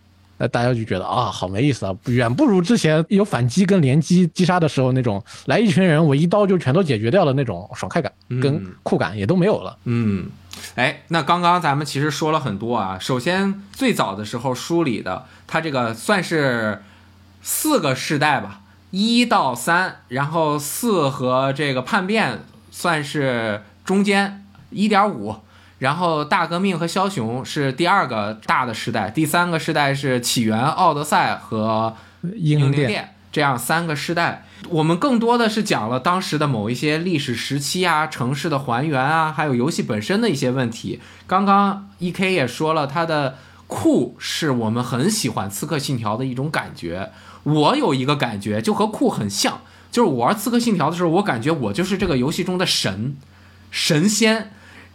那大家就觉得啊，好没意思啊，远不如之前有反击跟连击击杀的时候那种来一群人我一刀就全都解决掉的那种爽快感跟嗯酷感也都没有了。嗯，哎，那刚刚咱们其实说了很多啊。首先，最早的时候梳理的，它这个算是四个世代吧，一到三，然后四和这个叛变算是中间一点五，然后大革命和枭雄是第二个大的时代，第三个时代是起源、奥德赛和英灵殿这样三个时代，我们更多的是讲了当时的某一些历史时期啊、城市的还原啊，还有游戏本身的一些问题。刚刚 E K 也说了，它的酷是我们很喜欢《刺客信条》的一种感觉。我有一个感觉，就和酷很像，就是我玩《刺客信条》的时候，我感觉我就是这个游戏中的神，神仙。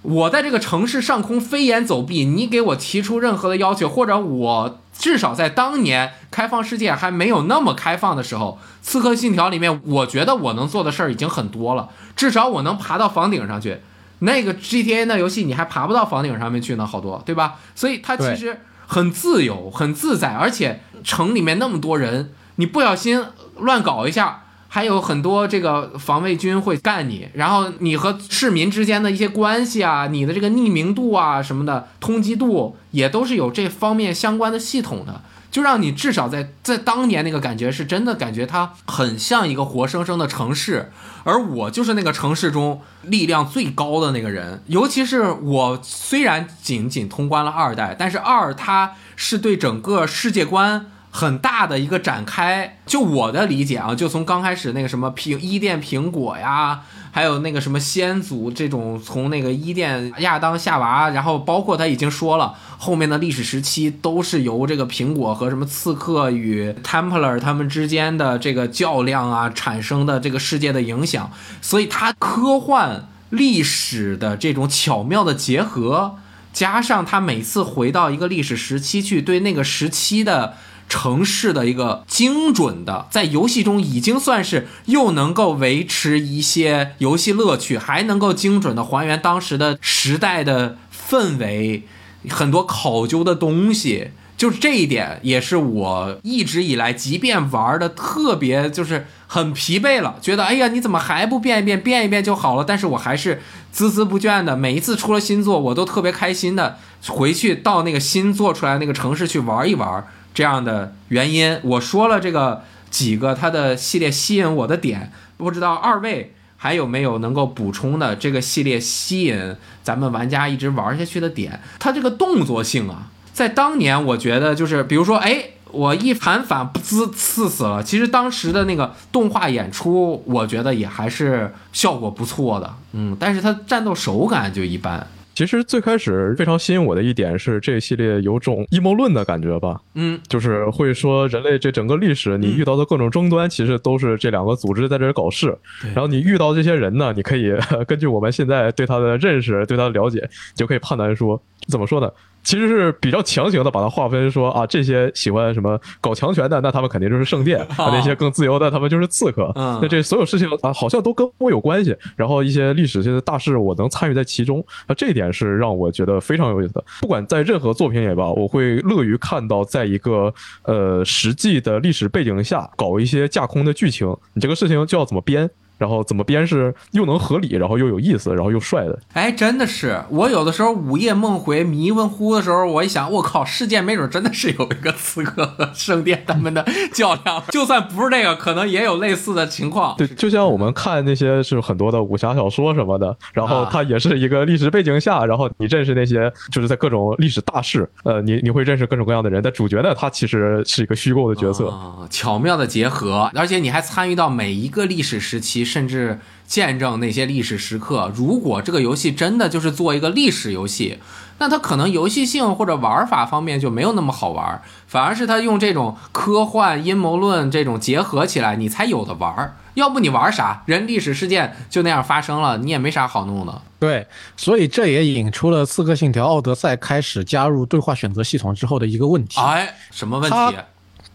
我在这个城市上空飞檐走壁，你给我提出任何的要求，或者我至少在当年开放世界还没有那么开放的时候，《刺客信条》里面，我觉得我能做的事儿已经很多了，至少我能爬到房顶上去。那个 GTA 那游戏你还爬不到房顶上面去呢，好多，对吧？所以它其实很自由、很自在，而且城里面那么多人，你不小心乱搞一下，还有很多这个防卫军会干你，然后你和市民之间的一些关系啊，你的这个匿名度啊什么的，通缉度也都是有这方面相关的系统的。就让你至少在在当年那个感觉是真的感觉它很像一个活生生的城市，而我就是那个城市中力量最高的那个人。尤其是我虽然仅仅通关了二代，但是二它是对整个世界观。很大的一个展开，就我的理解啊，就从刚开始那个什么苹伊甸苹果呀，还有那个什么先祖这种，从那个伊甸亚当夏娃，然后包括他已经说了，后面的历史时期都是由这个苹果和什么刺客与 Templar 他们之间的这个较量啊产生的这个世界的影响，所以它科幻历史的这种巧妙的结合，加上他每次回到一个历史时期去对那个时期的。城市的一个精准的，在游戏中已经算是又能够维持一些游戏乐趣，还能够精准的还原当时的时代的氛围，很多考究的东西，就是这一点也是我一直以来，即便玩的特别就是很疲惫了，觉得哎呀你怎么还不变一变，变一变就好了，但是我还是孜孜不倦的，每一次出了新作，我都特别开心的回去到那个新做出来那个城市去玩一玩。这样的原因，我说了这个几个它的系列吸引我的点，不知道二位还有没有能够补充的这个系列吸引咱们玩家一直玩下去的点？它这个动作性啊，在当年我觉得就是，比如说，哎，我一弹反不滋刺死了，其实当时的那个动画演出，我觉得也还是效果不错的，嗯，但是它战斗手感就一般。其实最开始非常吸引我的一点是，这一系列有种阴谋论的感觉吧，嗯，就是会说人类这整个历史，你遇到的各种争端，其实都是这两个组织在这搞事。然后你遇到这些人呢，你可以 根据我们现在对他的认识、对他的了解，就可以判断说，怎么说呢？其实是比较强行的把它划分说啊，这些喜欢什么搞强权的，那他们肯定就是圣殿；那些更自由的，他们就是刺客。那这所有事情啊，好像都跟我有关系。然后一些历史性的大事，我能参与在其中。那这一点是让我觉得非常有意思的。不管在任何作品也罢，我会乐于看到，在一个呃实际的历史背景下搞一些架空的剧情。你这个事情就要怎么编？然后怎么编是又能合理，然后又有意思，然后又帅的？哎，真的是我有的时候午夜梦回迷魂乎的时候，我一想，我靠，世界没准真的是有一个刺客和圣殿他们的较量，就算不是这个，可能也有类似的情况。对，就像我们看那些是很多的武侠小说什么的，然后它也是一个历史背景下，然后你认识那些就是在各种历史大事，呃，你你会认识各种各样的人，但主角呢，他其实是一个虚构的角色，巧妙的结合，而且你还参与到每一个历史时期。甚至见证那些历史时刻。如果这个游戏真的就是做一个历史游戏，那它可能游戏性或者玩法方面就没有那么好玩，反而是它用这种科幻阴谋论这种结合起来，你才有的玩。要不你玩啥？人历史事件就那样发生了，你也没啥好弄的。对，所以这也引出了《刺客信条：奥德赛》开始加入对话选择系统之后的一个问题。哎，什么问题？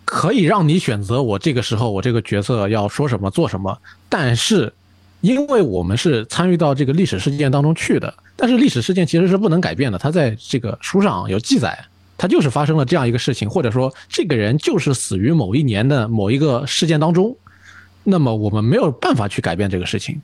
可以让你选择我这个时候我这个角色要说什么做什么，但是，因为我们是参与到这个历史事件当中去的，但是历史事件其实是不能改变的，它在这个书上有记载，它就是发生了这样一个事情，或者说这个人就是死于某一年的某一个事件当中，那么我们没有办法去改变这个事情，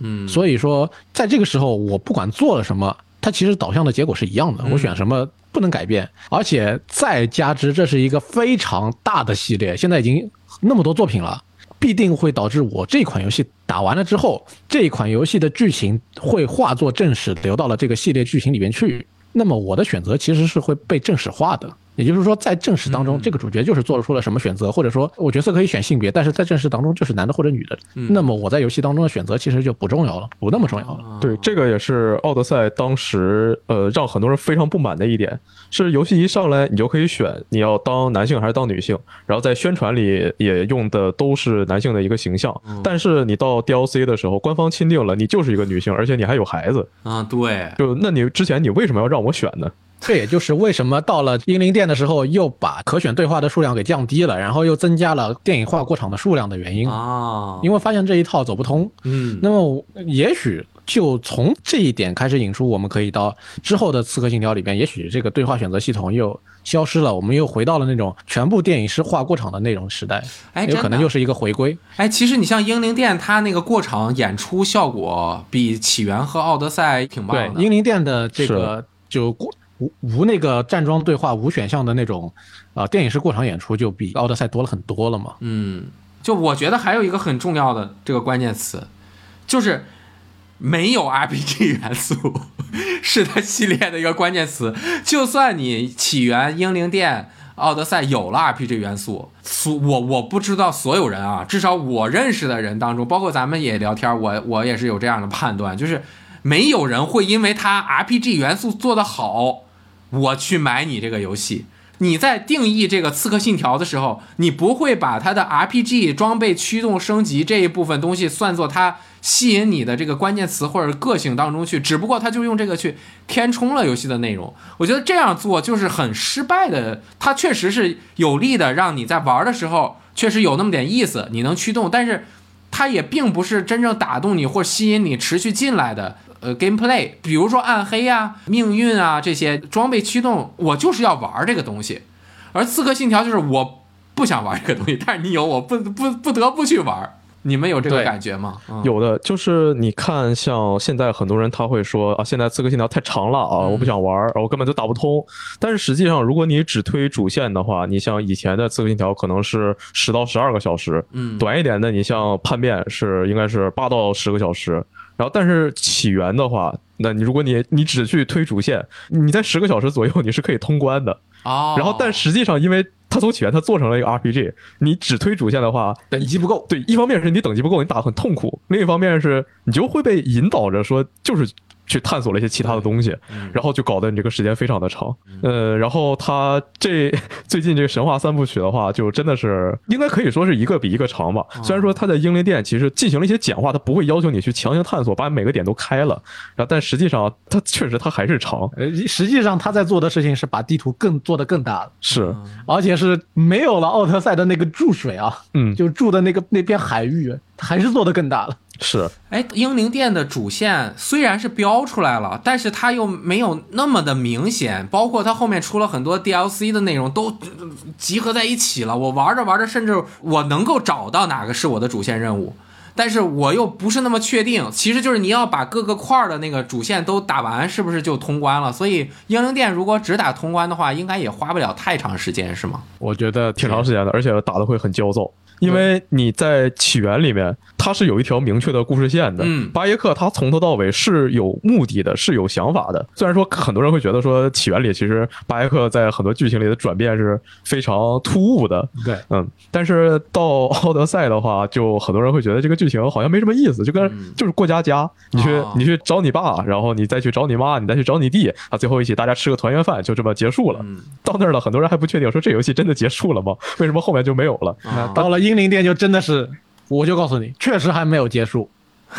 嗯，所以说在这个时候我不管做了什么，它其实导向的结果是一样的，我选什么。不能改变，而且再加之，这是一个非常大的系列，现在已经那么多作品了，必定会导致我这款游戏打完了之后，这一款游戏的剧情会化作正史流到了这个系列剧情里面去，那么我的选择其实是会被正史化的。也就是说，在正史当中，这个主角就是做出了什么选择，或者说我角色可以选性别，但是在正史当中就是男的或者女的。那么我在游戏当中的选择其实就不重要了，不那么重要了。对，这个也是奥德赛当时呃让很多人非常不满的一点，是游戏一上来你就可以选你要当男性还是当女性，然后在宣传里也用的都是男性的一个形象，但是你到 DLC 的时候，官方钦定了你就是一个女性，而且你还有孩子。啊，对，就那你之前你为什么要让我选呢？这也就是为什么到了英灵殿的时候，又把可选对话的数量给降低了，然后又增加了电影化过场的数量的原因啊。因为发现这一套走不通，嗯，那么也许就从这一点开始引出，我们可以到之后的刺客信条里边，也许这个对话选择系统又消失了，我们又回到了那种全部电影是化过场的内容时代，哎，有可能又是一个回归。哎，其实你像英灵殿，它那个过场演出效果比起源和奥德赛挺棒的。对，英灵殿的这个就过。无无那个站桩对话、无选项的那种，啊、电影式过场演出就比奥德赛多了很多了嘛。嗯，就我觉得还有一个很重要的这个关键词，就是没有 RPG 元素，是它系列的一个关键词。就算你起源、英灵殿、奥德赛有了 RPG 元素，所我我不知道所有人啊，至少我认识的人当中，包括咱们也聊天，我我也是有这样的判断，就是没有人会因为它 RPG 元素做得好，我去买你这个游戏。你在定义这个《刺客信条》的时候，你不会把它的 RPG 装备驱动升级这一部分东西算作它吸引你的这个关键词或者个性当中去，只不过它就用这个去填充了游戏的内容。我觉得这样做就是很失败的。它确实是有利的，让你在玩的时候确实有那么点意思，你能驱动，但是它也并不是真正打动你或吸引你持续进来的。呃，gameplay，比如说暗黑啊、命运啊这些装备驱动，我就是要玩这个东西。而刺客信条就是我不想玩这个东西，但是你有，我不不不得不去玩。你们有这个感觉吗？嗯、有的就是你看，像现在很多人他会说啊，现在《刺客信条》太长了啊，我不想玩，我根本就打不通。但是实际上，如果你只推主线的话，你像以前的《刺客信条》可能是十到十二个小时，嗯，短一点的，你像叛变是应该是八到十个小时。然后，但是起源的话，那你如果你你只去推主线，你在十个小时左右你是可以通关的。哦，然后，但实际上，因为它从起源它做成了一个 RPG，你只推主线的话，等级不够，对，一方面是你等级不够，你打得很痛苦；另一方面是你就会被引导着说，就是去探索了一些其他的东西，然后就搞得你这个时间非常的长。呃，然后他这 最近这个神话三部曲的话，就真的是应该可以说是一个比一个长吧。虽然说他在英灵殿其实进行了一些简化，他不会要求你去强行探索，把每个点都开了，然后但实际上他确实他还是长，呃，实际上他在做的事情是把地图更做得更大了，是，而且是没有了奥特赛的那个注水啊，嗯，就住的那个那片海域，他还是做得更大了。是，哎，英灵殿的主线虽然是标出来了，但是它又没有那么的明显，包括它后面出了很多 DLC 的内容都集合在一起了。我玩着玩着，甚至我能够找到哪个是我的主线任务，但是我又不是那么确定。其实就是你要把各个块儿的那个主线都打完，是不是就通关了？所以英灵殿如果只打通关的话，应该也花不了太长时间，是吗？我觉得挺长时间的，而且打的会很焦躁。因为你在起源里面，它是有一条明确的故事线的。嗯巴耶克他从头到尾是有目的的，是有想法的。虽然说很多人会觉得说起源里其实巴耶克在很多剧情里的转变是非常突兀的，对，嗯，但是到奥德赛的话，就很多人会觉得这个剧情好像没什么意思，就跟就是过家家，你去哦你去找你爸，然后你再去找你妈，你再去找你弟，啊，最后一起大家吃个团圆饭，就这么结束了。嗯到那儿了，很多人还不确定说这游戏真的结束了吗？为什么后面就没有了？啊到了英灵殿就真的是，我就告诉你，确实还没有结束。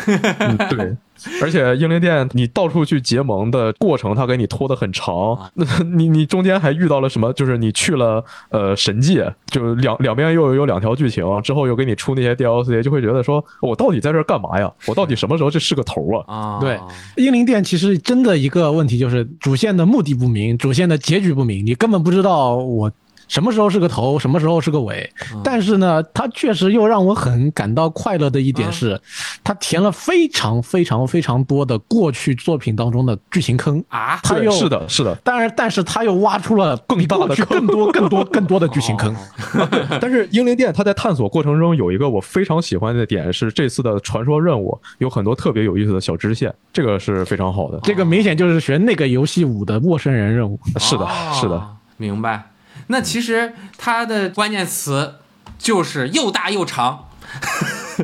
嗯，对。而且英灵殿，你到处去结盟的过程，它给你拖得很长。那你 你中间还遇到了什么？就是你去了呃神界，就两两边又有两条剧情，之后又给你出那些 DLC，就会觉得说我到底在这儿干嘛呀？我到底什么时候这是个头啊？啊，对，英灵殿其实真的一个问题就是主线的目的不明，主线的结局不明，你根本不知道我什么时候是个头，什么时候是个尾。但是呢，它确实又让我很感到快乐的一点是，它填了非常非常非常多的过去作品当中的剧情坑。啊，它又是的，是的。当然，但是他又挖出了更大的更多、更多、更多的剧情坑。但是英灵殿它在探索过程中有一个我非常喜欢的点是，这次的传说任务有很多特别有意思的小支线，这个是非常好的。这个明显就是学那个游戏五的陌生人任务。是的，是的。哦，明白。那其实它的关键词就是又大又长。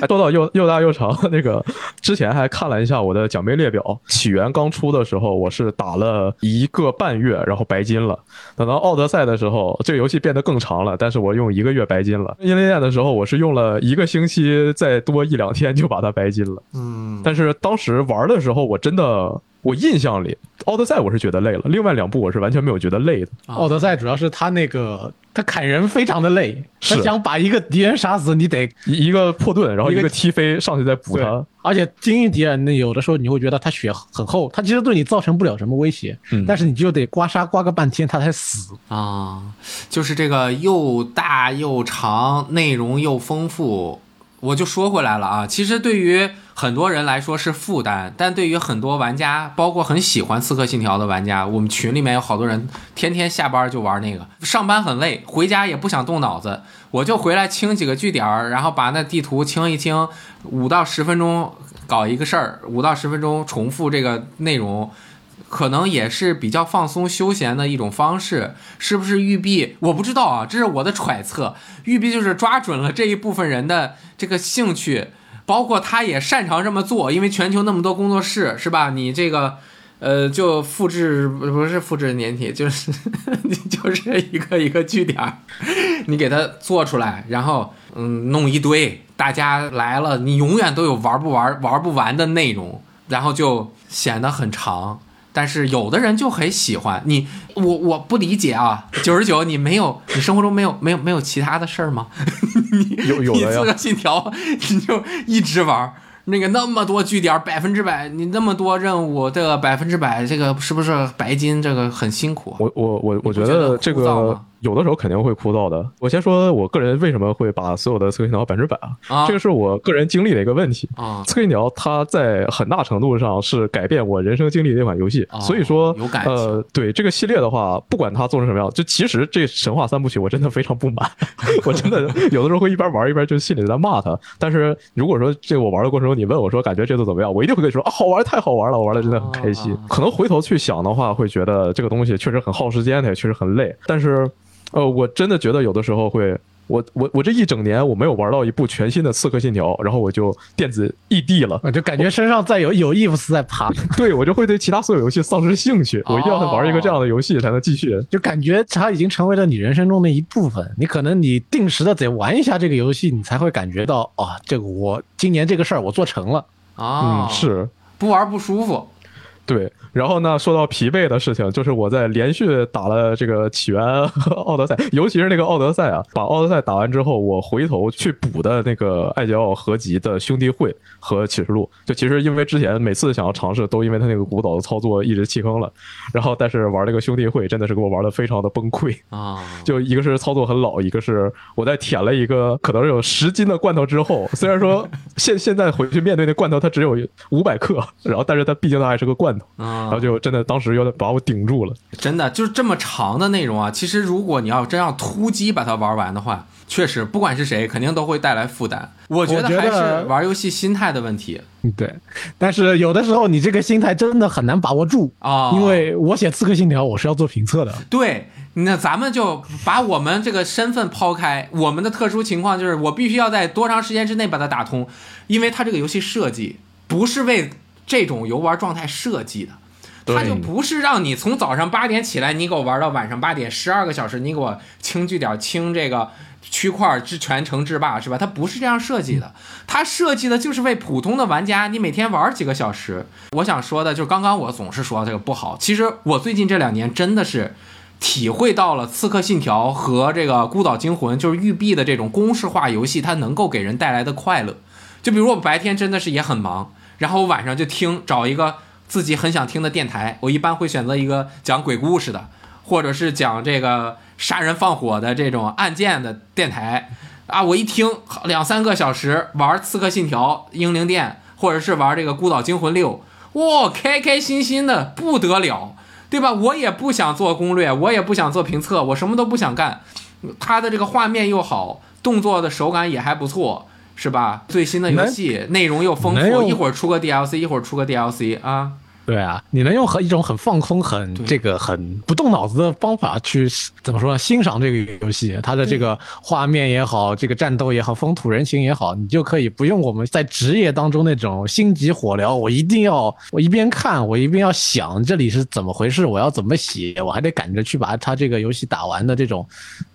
哎，说到又又大又长，那个之前还看了一下我的奖杯列表。起源刚出的时候，我是打了一个半月，然后白金了。等到奥德赛的时候，这个游戏变得更长了，但是我用一个月白金了。英灵殿的时候，我是用了一个星期，再多一两天就把它白金了。嗯，但是当时玩的时候，我真的，我印象里，奥德赛我是觉得累了，另外两部我是完全没有觉得累的。奥德赛主要是他那个他砍人非常的累，他想把一个敌人杀死，你得一一个破盾，然后一个踢飞上去再补他。，而且精英敌人那有的时候你会觉得他血很厚，他其实对你造成不了什么威胁，嗯但是你就得刮痧刮个半天他才死。啊，就是这个又大又长，内容又丰富。我就说回来了啊，其实对于很多人来说是负担，但对于很多玩家，包括很喜欢《刺客信条》的玩家，我们群里面有好多人天天下班就玩那个，上班很累，回家也不想动脑子，我就回来清几个据点，然后把那地图清一清，五到十分钟搞一个事儿，五到十分钟重复这个内容。可能也是比较放松休闲的一种方式，是不是育碧？我不知道啊，这是我的揣测。育碧就是抓准了这一部分人的这个兴趣，包括他也擅长这么做，因为全球那么多工作室，是吧？你这个，呃，就复制不是复制粘体，就是 你就是一个一个据点，你给它做出来，然后嗯，弄一堆，大家来了，你永远都有玩不玩、玩不完的内容，然后就显得很长。但是有的人就很喜欢你，我我不理解啊，九十九，你没有，你生活中没有没有没有其他的事儿吗？你你刺客信条你就一直玩儿，那个那么多据点，百分之百，你那么多任务，这个百分之百，这个是不是白金？这个很辛苦。我我我我觉觉得得这个有的时候肯定会枯燥的。我先说我个人为什么会把所有的刺客信条百分之百啊，啊这个是我个人经历的一个问题。啊刺客信条它在很大程度上是改变我人生经历的一款游戏，哦所以说呃，对这个系列的话，不管它做成什么样，就其实这神话三部曲我真的非常不满，我真的有的时候会一边玩一边就心里在骂它。但是如果说这我玩的过程中，你问我说感觉这次怎么样，我一定会跟你说啊，好玩，太好玩了，我玩的真的很开心。哦可能回头去想的话，会觉得这个东西确实很耗时间，它也确实很累。但是，呃，我真的觉得有的时候会，我我我这一整年我没有玩到一部全新的《刺客信条》，然后我就电子异地了，我就感觉身上再有有 if 在爬，对我就会对其他所有游戏丧失兴趣。我一定要玩一个这样的游戏才能继续。就感觉它已经成为了你人生中的一部分。你可能你定时的得玩一下这个游戏，你才会感觉到啊，这个我今年这个事儿我做成了。啊，嗯，是。不玩不舒服。对，然后呢，说到疲惫的事情，就是我在连续打了这个起源和 奥德赛，尤其是那个奥德赛啊，把奥德赛打完之后，我回头去补的那个艾吉奥合集的兄弟会和启示录，就其实因为之前每次想要尝试，都因为他那个古岛的操作一直弃坑了，然后但是玩那个兄弟会真的是给我玩的非常的崩溃。啊，就一个是操作很老，一个是我在舔了一个可能有十斤的罐头之后，虽然说现现在回去面对那罐头它只有五百克，然后但是它毕竟它还是个罐头，然啊后，就真的当时有点把我顶住了。真的就是这么长的内容啊！其实如果你要真要突击把它玩完的话，确实不管是谁，肯定都会带来负担。我觉得还是玩游戏心态的问题嗯对，但是有的时候你这个心态真的很难把握住啊。因为我写《刺客信条》，我是要做评测的。对，那咱们就把我们这个身份抛开，我们的特殊情况就是我必须要在多长时间之内把它打通，因为它这个游戏设计不是为这种游玩状态设计的。它就不是让你从早上八点起来，你给我玩到晚上八点，十二个小时，你给我清据点、清这个区块之全程制霸，是吧？它不是这样设计的，它设计的就是为普通的玩家，你每天玩几个小时。我想说的就是，刚刚我总是说这个不好，其实我最近这两年真的是体会到了《刺客信条》和这个《孤岛惊魂》，就是育碧的这种公式化游戏，它能够给人带来的快乐。就比如我白天真的是也很忙，然后我晚上就听找一个自己很想听的电台，我一般会选择一个讲鬼故事的，或者是讲这个杀人放火的这种案件的电台啊，我一听两三个小时玩《刺客信条》《英灵殿》，或者是玩这个《孤岛惊魂六》，哇，开开心心的不得了，对吧？我也不想做攻略，我也不想做评测，我什么都不想干。它的这个画面又好，动作的手感也还不错，是吧？最新的游戏内容又丰富，一会儿出个 DLC，一会儿出个 DLC 啊。对啊，你能用很一种很放空、很这个很不动脑子的方法去怎么说呢？欣赏这个游戏，它的这个画面也好，这个战斗也好，风土人情也好，你就可以不用我们在职业当中那种心急火燎，我一定要我一边看我一边要想这里是怎么回事，我要怎么写，我还得赶着去把它这个游戏打完的这种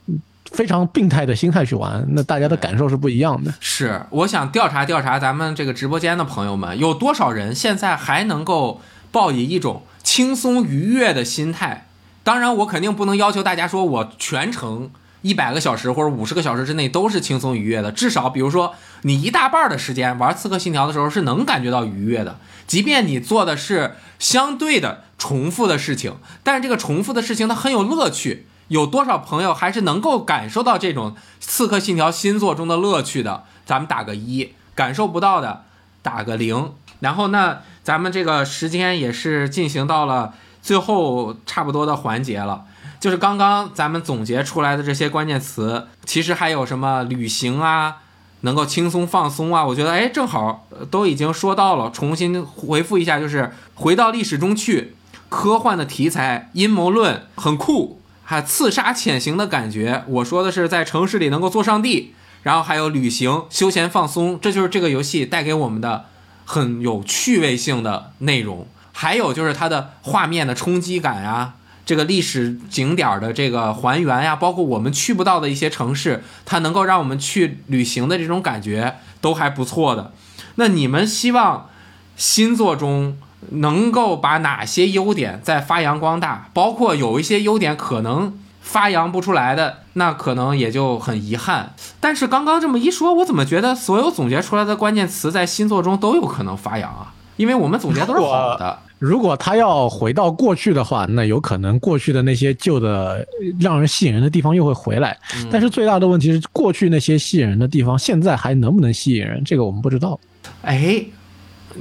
嗯非常病态的心态去玩，那大家的感受是不一样的。是，我想调查调查咱们这个直播间的朋友们，有多少人现在还能够抱以一种轻松愉悦的心态？当然，我肯定不能要求大家说我全程一百个小时或者五十个小时之内都是轻松愉悦的。至少，比如说你一大半的时间玩《刺客信条》的时候是能感觉到愉悦的，即便你做的是相对的重复的事情，但是这个重复的事情它很有乐趣。有多少朋友还是能够感受到这种《刺客信条》新作中的乐趣的？咱们打个一，感受不到的，打个零。然后呢，咱们这个时间也是进行到了最后差不多的环节了。就是刚刚咱们总结出来的这些关键词，其实还有什么旅行啊，能够轻松放松啊，我觉得哎，正好都已经说到了。重新回复一下，就是回到历史中去，科幻的题材，阴谋论很酷，还刺杀潜行的感觉。我说的是在城市里能够做上帝，然后还有旅行、休闲放松，这就是这个游戏带给我们的很有趣味性的内容。还有就是它的画面的冲击感啊。这个历史景点的这个还原呀，包括我们去不到的一些城市，它能够让我们去旅行的这种感觉都还不错的。那你们希望新作中能够把哪些优点再发扬光大？包括有一些优点可能发扬不出来的，那可能也就很遗憾。但是刚刚这么一说，我怎么觉得所有总结出来的关键词在新作中都有可能发扬啊？因为我们总结都是好的。如果他要回到过去的话，那有可能过去的那些旧的让人吸引人的地方又会回来。但是最大的问题是，过去那些吸引人的地方，现在还能不能吸引人？这个我们不知道。哎，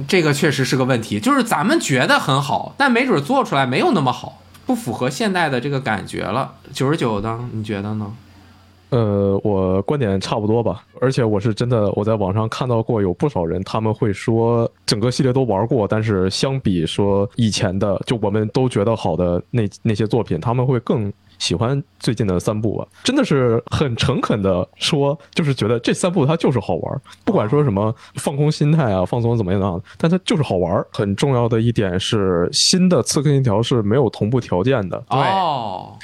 这个确实是个问题。就是咱们觉得很好，但没准做出来没有那么好，不符合现代的这个感觉了。九十九的，你觉得呢？呃，我观点差不多吧，而且我是真的，我在网上看到过有不少人，他们会说整个系列都玩过，但是相比说以前的，就我们都觉得好的那那些作品，他们会更喜欢最近的三部吧，真的是很诚恳的说，就是觉得这三部它就是好玩，不管说什么放空心态啊，放松怎么样，但它就是好玩。很重要的一点是，新的刺客信条是没有同步条件的。哦。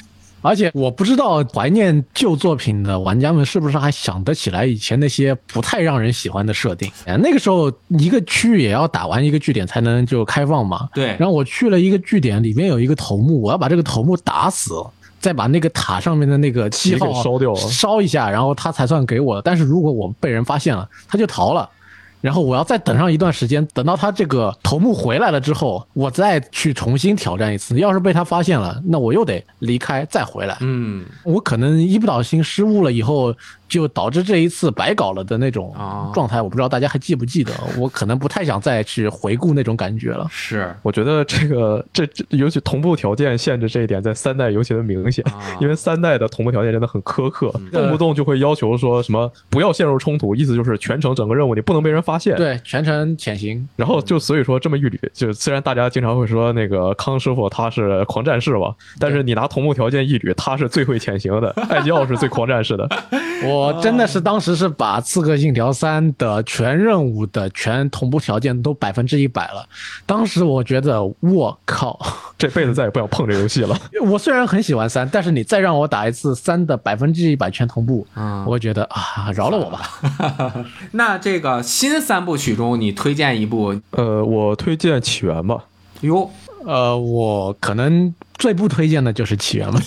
而且我不知道怀念旧作品的玩家们是不是还想得起来以前那些不太让人喜欢的设定？哎，那个时候一个区域也要打完一个据点才能就开放嘛。对。然后我去了一个据点，里面有一个头目，我要把这个头目打死，再把那个塔上面的那个七号烧掉，烧一下，然后他才算给我。但是如果我被人发现了，他就逃了。然后我要再等上一段时间，等到他这个头目回来了之后，我再去重新挑战一次。要是被他发现了，那我又得离开再回来。嗯，我可能一不小心失误了以后。就导致这一次白搞了的那种状态，我不知道大家还记不记得？我可能不太想再去回顾那种感觉了。是，我觉得这个这尤其同步条件限制这一点，在三代尤其的明显，因为三代的同步条件真的很苛刻，动不动就会要求说什么不要陷入冲突，意思就是全程整个任务你不能被人发现。对，全程潜行。然后就所以说这么一捋，就虽然大家经常会说那个康师傅他是狂战士吧，但是你拿同步条件一捋，他是最会潜行的，艾吉奥是最狂战士的。我。我真的是当时是把《刺客信条三》的全任务的全同步条件都百分之一百了，当时我觉得我靠，这辈子再也不要碰这游戏了。我虽然很喜欢三，但是你再让我打一次三的百分之一百全同步，我觉得啊，饶了我吧。那这个新三部曲中，你推荐一部？呃，我推荐《起源》吧。哟，呃，我可能。最不推荐的就是起源了，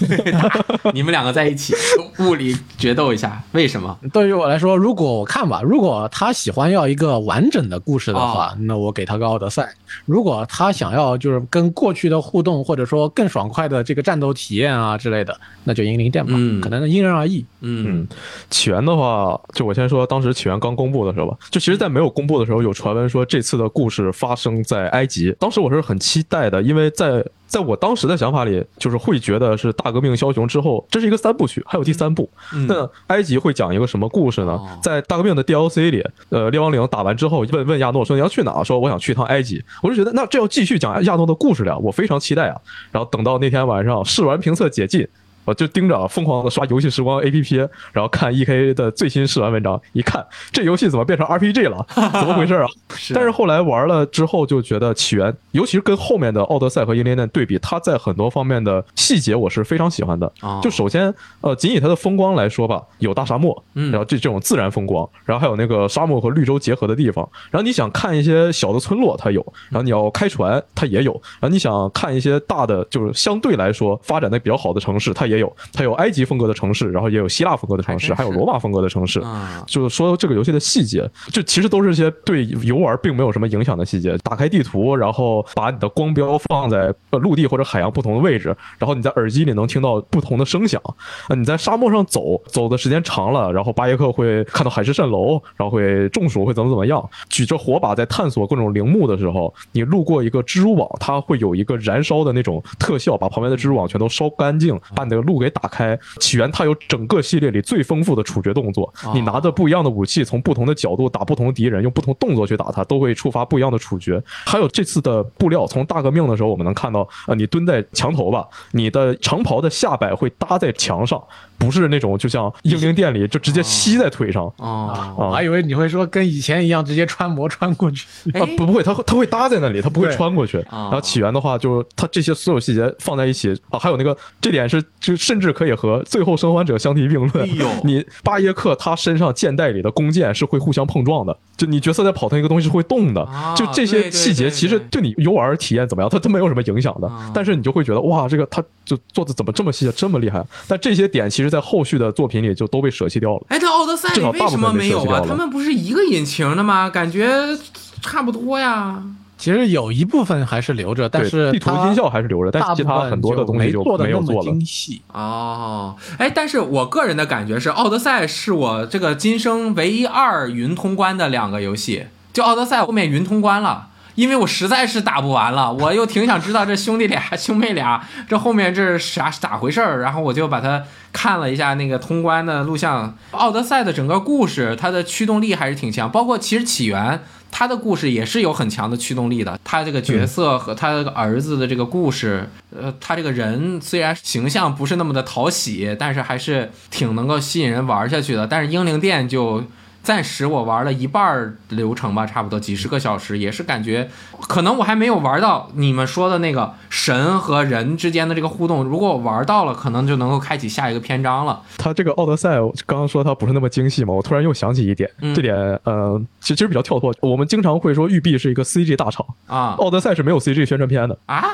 你们两个在一起 物理决斗一下，为什么？对于我来说，如果我看吧，如果他喜欢要一个完整的故事的话，那我给他个奥德赛；如果他想要就是跟过去的互动，或者说更爽快的这个战斗体验啊之类的，那就英灵殿吧。可能因人而异。嗯，起源的话，就我先说，当时起源刚公布的时候吧，就其实，在没有公布的时候，有传闻说这次的故事发生在埃及，当时我是很期待的，因为在。在我当时的想法里，就是会觉得是大革命枭雄之后，这是一个三部曲，还有第三部。那埃及会讲一个什么故事呢？在大革命的 DLC 里，呃，列王岭打完之后，问问亚诺说你要去哪？说我想去趟埃及。我就觉得那这要继续讲亚诺的故事了，我非常期待啊。然后等到那天晚上试完评测解禁。我就盯着疯狂的刷游戏时光 A P P，然后看 E K 的最新试玩文章，一看这游戏怎么变成 R P G 了？怎么回事啊？但是后来玩了之后就觉得起源，尤其是跟后面的奥德赛和英灵殿对比，它在很多方面的细节我是非常喜欢的。就首先，呃，仅以它的风光来说吧，有大沙漠，然后这这种自然风光，然后还有那个沙漠和绿洲结合的地方。然后你想看一些小的村落，它有；然后你要开船，它也有；然后你想看一些大的，就是相对来说发展的比较好的城市，它也。有，它有埃及风格的城市，然后也有希腊风格的城市，还有罗马风格的城市。嗯就是说这个游戏的细节，这其实都是一些对游玩并没有什么影响的细节。打开地图，然后把你的光标放在呃陆地或者海洋不同的位置，然后你在耳机里能听到不同的声响。呃，你在沙漠上走，走的时间长了，然后巴耶克会看到海市蜃楼，然后会中暑，会怎么怎么样。举着火把在探索各种陵墓的时候，你路过一个蜘蛛网，它会有一个燃烧的那种特效，把旁边的蜘蛛网全都烧干净，把你的路给打开。起源它有整个系列里最丰富的处决动作，你拿着不一样的武器，从不同的角度打不同的敌人，用不同动作去打它，都会触发不一样的处决。还有这次的布料，从大革命的时候我们能看到，呃，你蹲在墙头吧，你的长袍的下摆会搭在墙上，不是那种就像英灵殿里就直接吸在腿上。哦，啊我还以为你会说跟以前一样直接穿模穿过去。哎啊，不不会，它会它会搭在那里，它不会穿过去。啊然后起源的话，就它这些所有细节放在一起啊，还有那个这点是就甚至可以和《最后生还者》相提并论。哎 你巴耶克他身上剑袋里的弓箭是会互相碰撞的，就你角色在跑，他一个东西是会动的。啊就这些细节，其实对对你游玩体验怎么样，它它没有什么影响的啊。但是你就会觉得哇，这个他就做的怎么这么细，这么厉害？但这些点其实，在后续的作品里就都被舍弃掉了。哎，这奥德赛为什么没有啊？他们不是一个引擎的吗？感觉差不多呀。其实有一部分还是留着，但是地图它音效还是留着，但是其他很多的东西就没做的没有做了。精细。哦，哎，但是我个人的感觉是，《奥德赛》是我这个今生唯一二云通关的两个游戏。就《奥德赛》后面云通关了，因为我实在是打不完了，我又挺想知道这兄弟俩、兄妹俩这后面这是啥咋回事儿，然后我就把它看了一下那个通关的录像。《奥德赛》的整个故事，它的驱动力还是挺强，包括其实起源。他的故事也是有很强的驱动力的，他这个角色和他这个儿子的这个故事，呃，他这个人虽然形象不是那么的讨喜，但是还是挺能够吸引人玩下去的。但是英灵殿就暂时我玩了一半儿流程吧，差不多几十个小时，也是感觉可能我还没有玩到你们说的那个神和人之间的这个互动。如果我玩到了，可能就能够开启下一个篇章了。它这个奥德赛，我刚刚说它不是那么精细嘛，我突然又想起一点，嗯这点呃，其实其实比较跳脱。我们经常会说育碧是一个 CG 大厂，啊奥德赛是没有 CG 宣传片的。啊！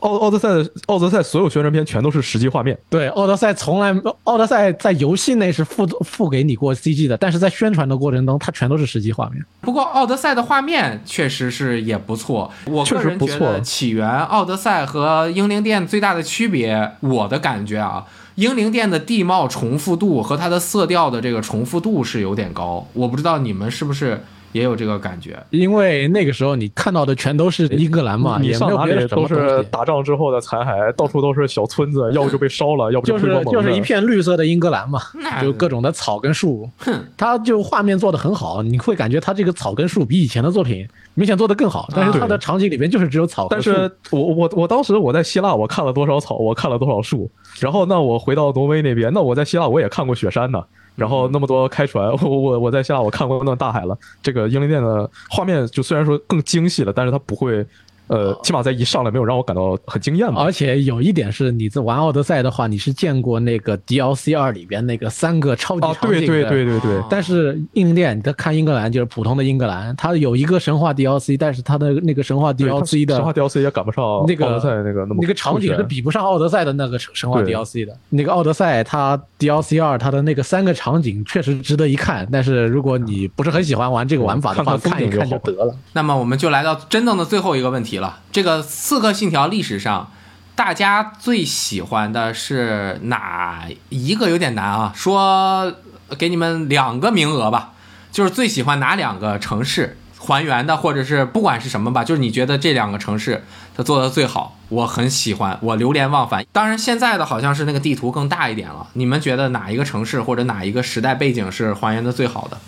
奥奥德赛的奥德赛所有宣传片全都是实际画面，对，奥德赛从来，奥德赛在游戏内是付付给你过 CG 的，但是在宣传的过程中，它全都是实际画面。不过《奥德赛》的画面确实是也不错，我个确实不错人觉得《起源》《奥德赛》和《英灵殿》最大的区别，我的感觉啊，《英灵殿》的地貌重复度和它的色调的这个重复度是有点高，我不知道你们是不是也有这个感觉。因为那个时候你看到的全都是英格兰嘛，你也没有上哪里都是，打仗之后的残骸，到处都是小村子，要不就被烧了，要不就是就是一片绿色的英格兰嘛，就各种的草跟树，哼，它就画面做的很好，你会感觉它这个草跟树比以前的作品明显做的更好，但是它的场景里面就是只有草。但是我我我当时我在希腊，我看了多少草，我看了多少树，然后那我回到挪威那边，那我在希腊我也看过雪山呢。然后那么多开船，我我我在希腊我看过那大海了。这个英灵殿的画面就虽然说更精细了，但是它不会，呃，起码在一上来没有让我感到很惊艳吧。而且有一点是，你在玩奥德赛的话，你是见过那个 DLC 二里边那个三个超级啊，场景的。对对对对对哦，但是英灵殿，你在看英格兰就是普通的英格兰，它有一个神话 DLC，但是它的那个神话 DLC 的神话 DLC 也赶不上那个奥德赛那个那么那个场景是比不上奥德赛的那个神话 DLC 的。那个奥德赛它 DLC 二它的那个三个场景确实值得一看，但是如果你不是很喜欢玩这个玩法的话，看看看一看就得了。那么我们就来到真正的最后一个问题了。这个《刺客信条》历史上，大家最喜欢的是哪一个？有点难啊，说给你们两个名额吧，就是最喜欢哪两个城市还原的，或者是不管是什么吧，就是你觉得这两个城市它做的最好，我很喜欢，我流连忘返。当然，现在的好像是那个地图更大一点了。你们觉得哪一个城市或者哪一个时代背景是还原的最好的？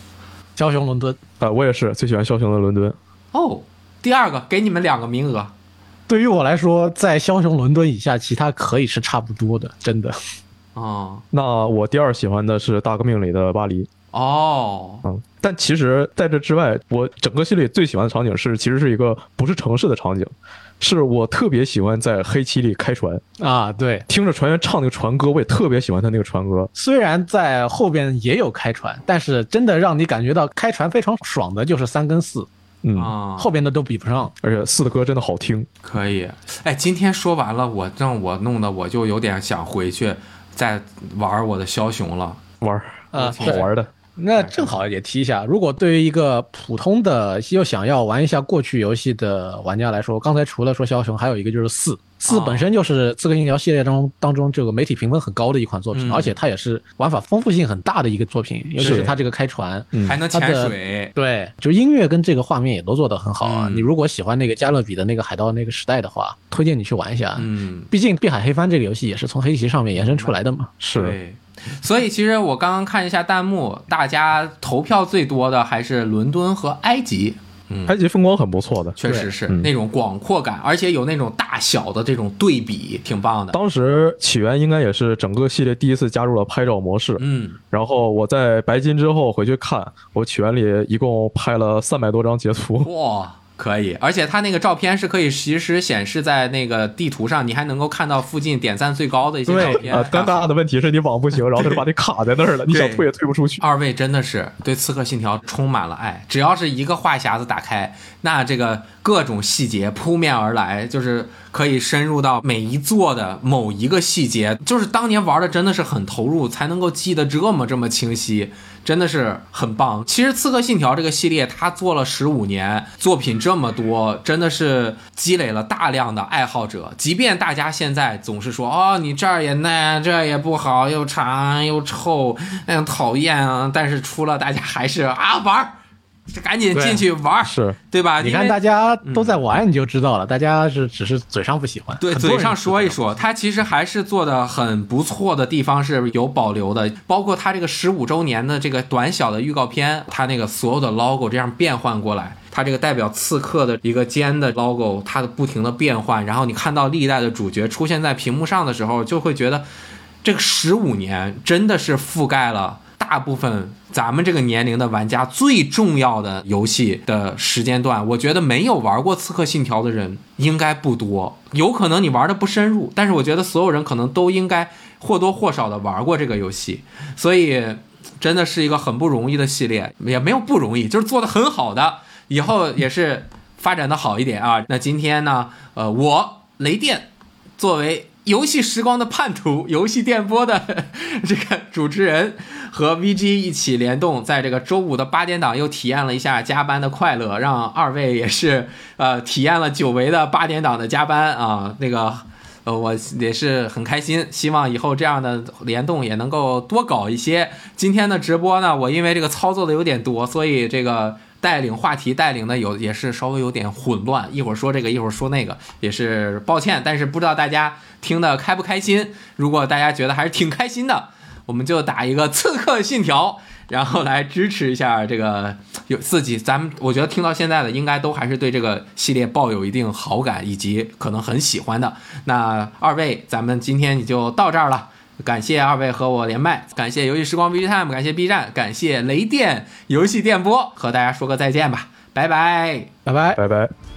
枭雄伦敦，啊，我也是最喜欢枭雄的伦敦。哦，第二个给你们两个名额。对于我来说，在枭雄伦敦以下，其他可以是差不多的，真的。哦那我第二喜欢的是大革命里的巴黎。哦，嗯，但其实在这之外，我整个系列最喜欢的场景是，其实是一个不是城市的场景，是我特别喜欢在黑漆里开船，啊，对，听着船员唱那个船歌，我也特别喜欢他那个船歌。虽然在后边也有开船，但是真的让你感觉到开船非常爽的就是三跟四，嗯，啊，后边的都比不上。而且四的歌真的好听。可以。哎，今天说完了，我让我弄的我就有点想回去再玩我的枭雄了。玩好玩的。那正好也提一下，如果对于一个普通的又想要玩一下过去游戏的玩家来说，刚才除了说枭雄，还有一个就是四。四哦本身就是《刺客信条》系列当中当中这个媒体评分很高的一款作品，嗯而且它也是玩法丰富性很大的一个作品，尤其是它这个开船。嗯还能潜它的水，对，就音乐跟这个画面也都做得很好啊。嗯你如果喜欢那个加勒比的那个海盗那个时代的话，推荐你去玩一下。嗯，毕竟《碧海黑帆》这个游戏也是从黑旗上面延伸出来的嘛。是，对。所以其实我刚刚看一下弹幕，大家投票最多的还是伦敦和埃及。埃及风光很不错的。确实是嗯那种广阔感，而且有那种大小的这种对比，挺棒的。当时起源应该也是整个系列第一次加入了拍照模式，嗯，然后我在白金之后回去看，我起源里一共拍了三百多张截图。哇，可以，而且它那个照片是可以实时显示在那个地图上，你还能够看到附近点赞最高的一些照片。啊，但大的问题是你网不行，然后他就把你卡在那儿了，你想退也退不出去。二位真的是对《刺客信条》充满了爱，只要是一个话匣子打开，那这个各种细节扑面而来，就是可以深入到每一座的某一个细节，就是当年玩的真的是很投入，才能够记得这么这么清晰。真的是很棒。其实《刺客信条》这个系列，它做了十五年，作品这么多，真的是积累了大量的爱好者。即便大家现在总是说，哦，你这儿也那，这儿也不好，又长又臭，哎呀，讨厌啊！但是出了，大家还是啊玩儿，就赶紧进去玩儿，是，对吧？你看大家都在玩，你就知道了。大家是只是嘴上不喜欢，对，嘴上。说一说，他其实还是做的很不错的地方是有保留的，包括他这个十五周年的这个短小的预告片，他那个所有的 logo 这样变换过来，它这个代表刺客的一个尖的 logo，它的不停的变换，然后你看到历代的主角出现在屏幕上的时候，就会觉得这个十五年真的是覆盖了。大部分咱们这个年龄的玩家最重要的游戏的时间段，我觉得没有玩过《刺客信条》的人应该不多，有可能你玩的不深入，但是我觉得所有人可能都应该或多或少的玩过这个游戏，所以真的是一个很不容易的系列，也没有不容易，就是做的很好的，以后也是发展的好一点啊。那今天呢，呃，我雷电作为游戏时光的叛徒，游戏电波的 这个主持人，和 VG 一起联动，在这个周五的八点档又体验了一下加班的快乐，让二位也是呃体验了久违的八点档的加班啊，那个。呃，我也是很开心，希望以后这样的联动也能够多搞一些。今天的直播呢，我因为这个操作的有点多，所以这个带领话题带领的有也是稍微有点混乱，一会儿说这个，一会儿说那个，也是抱歉。但是不知道大家听的开不开心？如果大家觉得还是挺开心的，我们就打一个《刺客信条》，然后来支持一下这个有自己。咱们我觉得听到现在的，应该都还是对这个系列抱有一定好感，以及可能很喜欢的。那二位，咱们今天也就到这儿了。感谢二位和我连麦，感谢游戏时光 B Time，感谢 B 站，感谢雷电游戏电波，和大家说个再见吧，拜拜。拜拜。拜拜。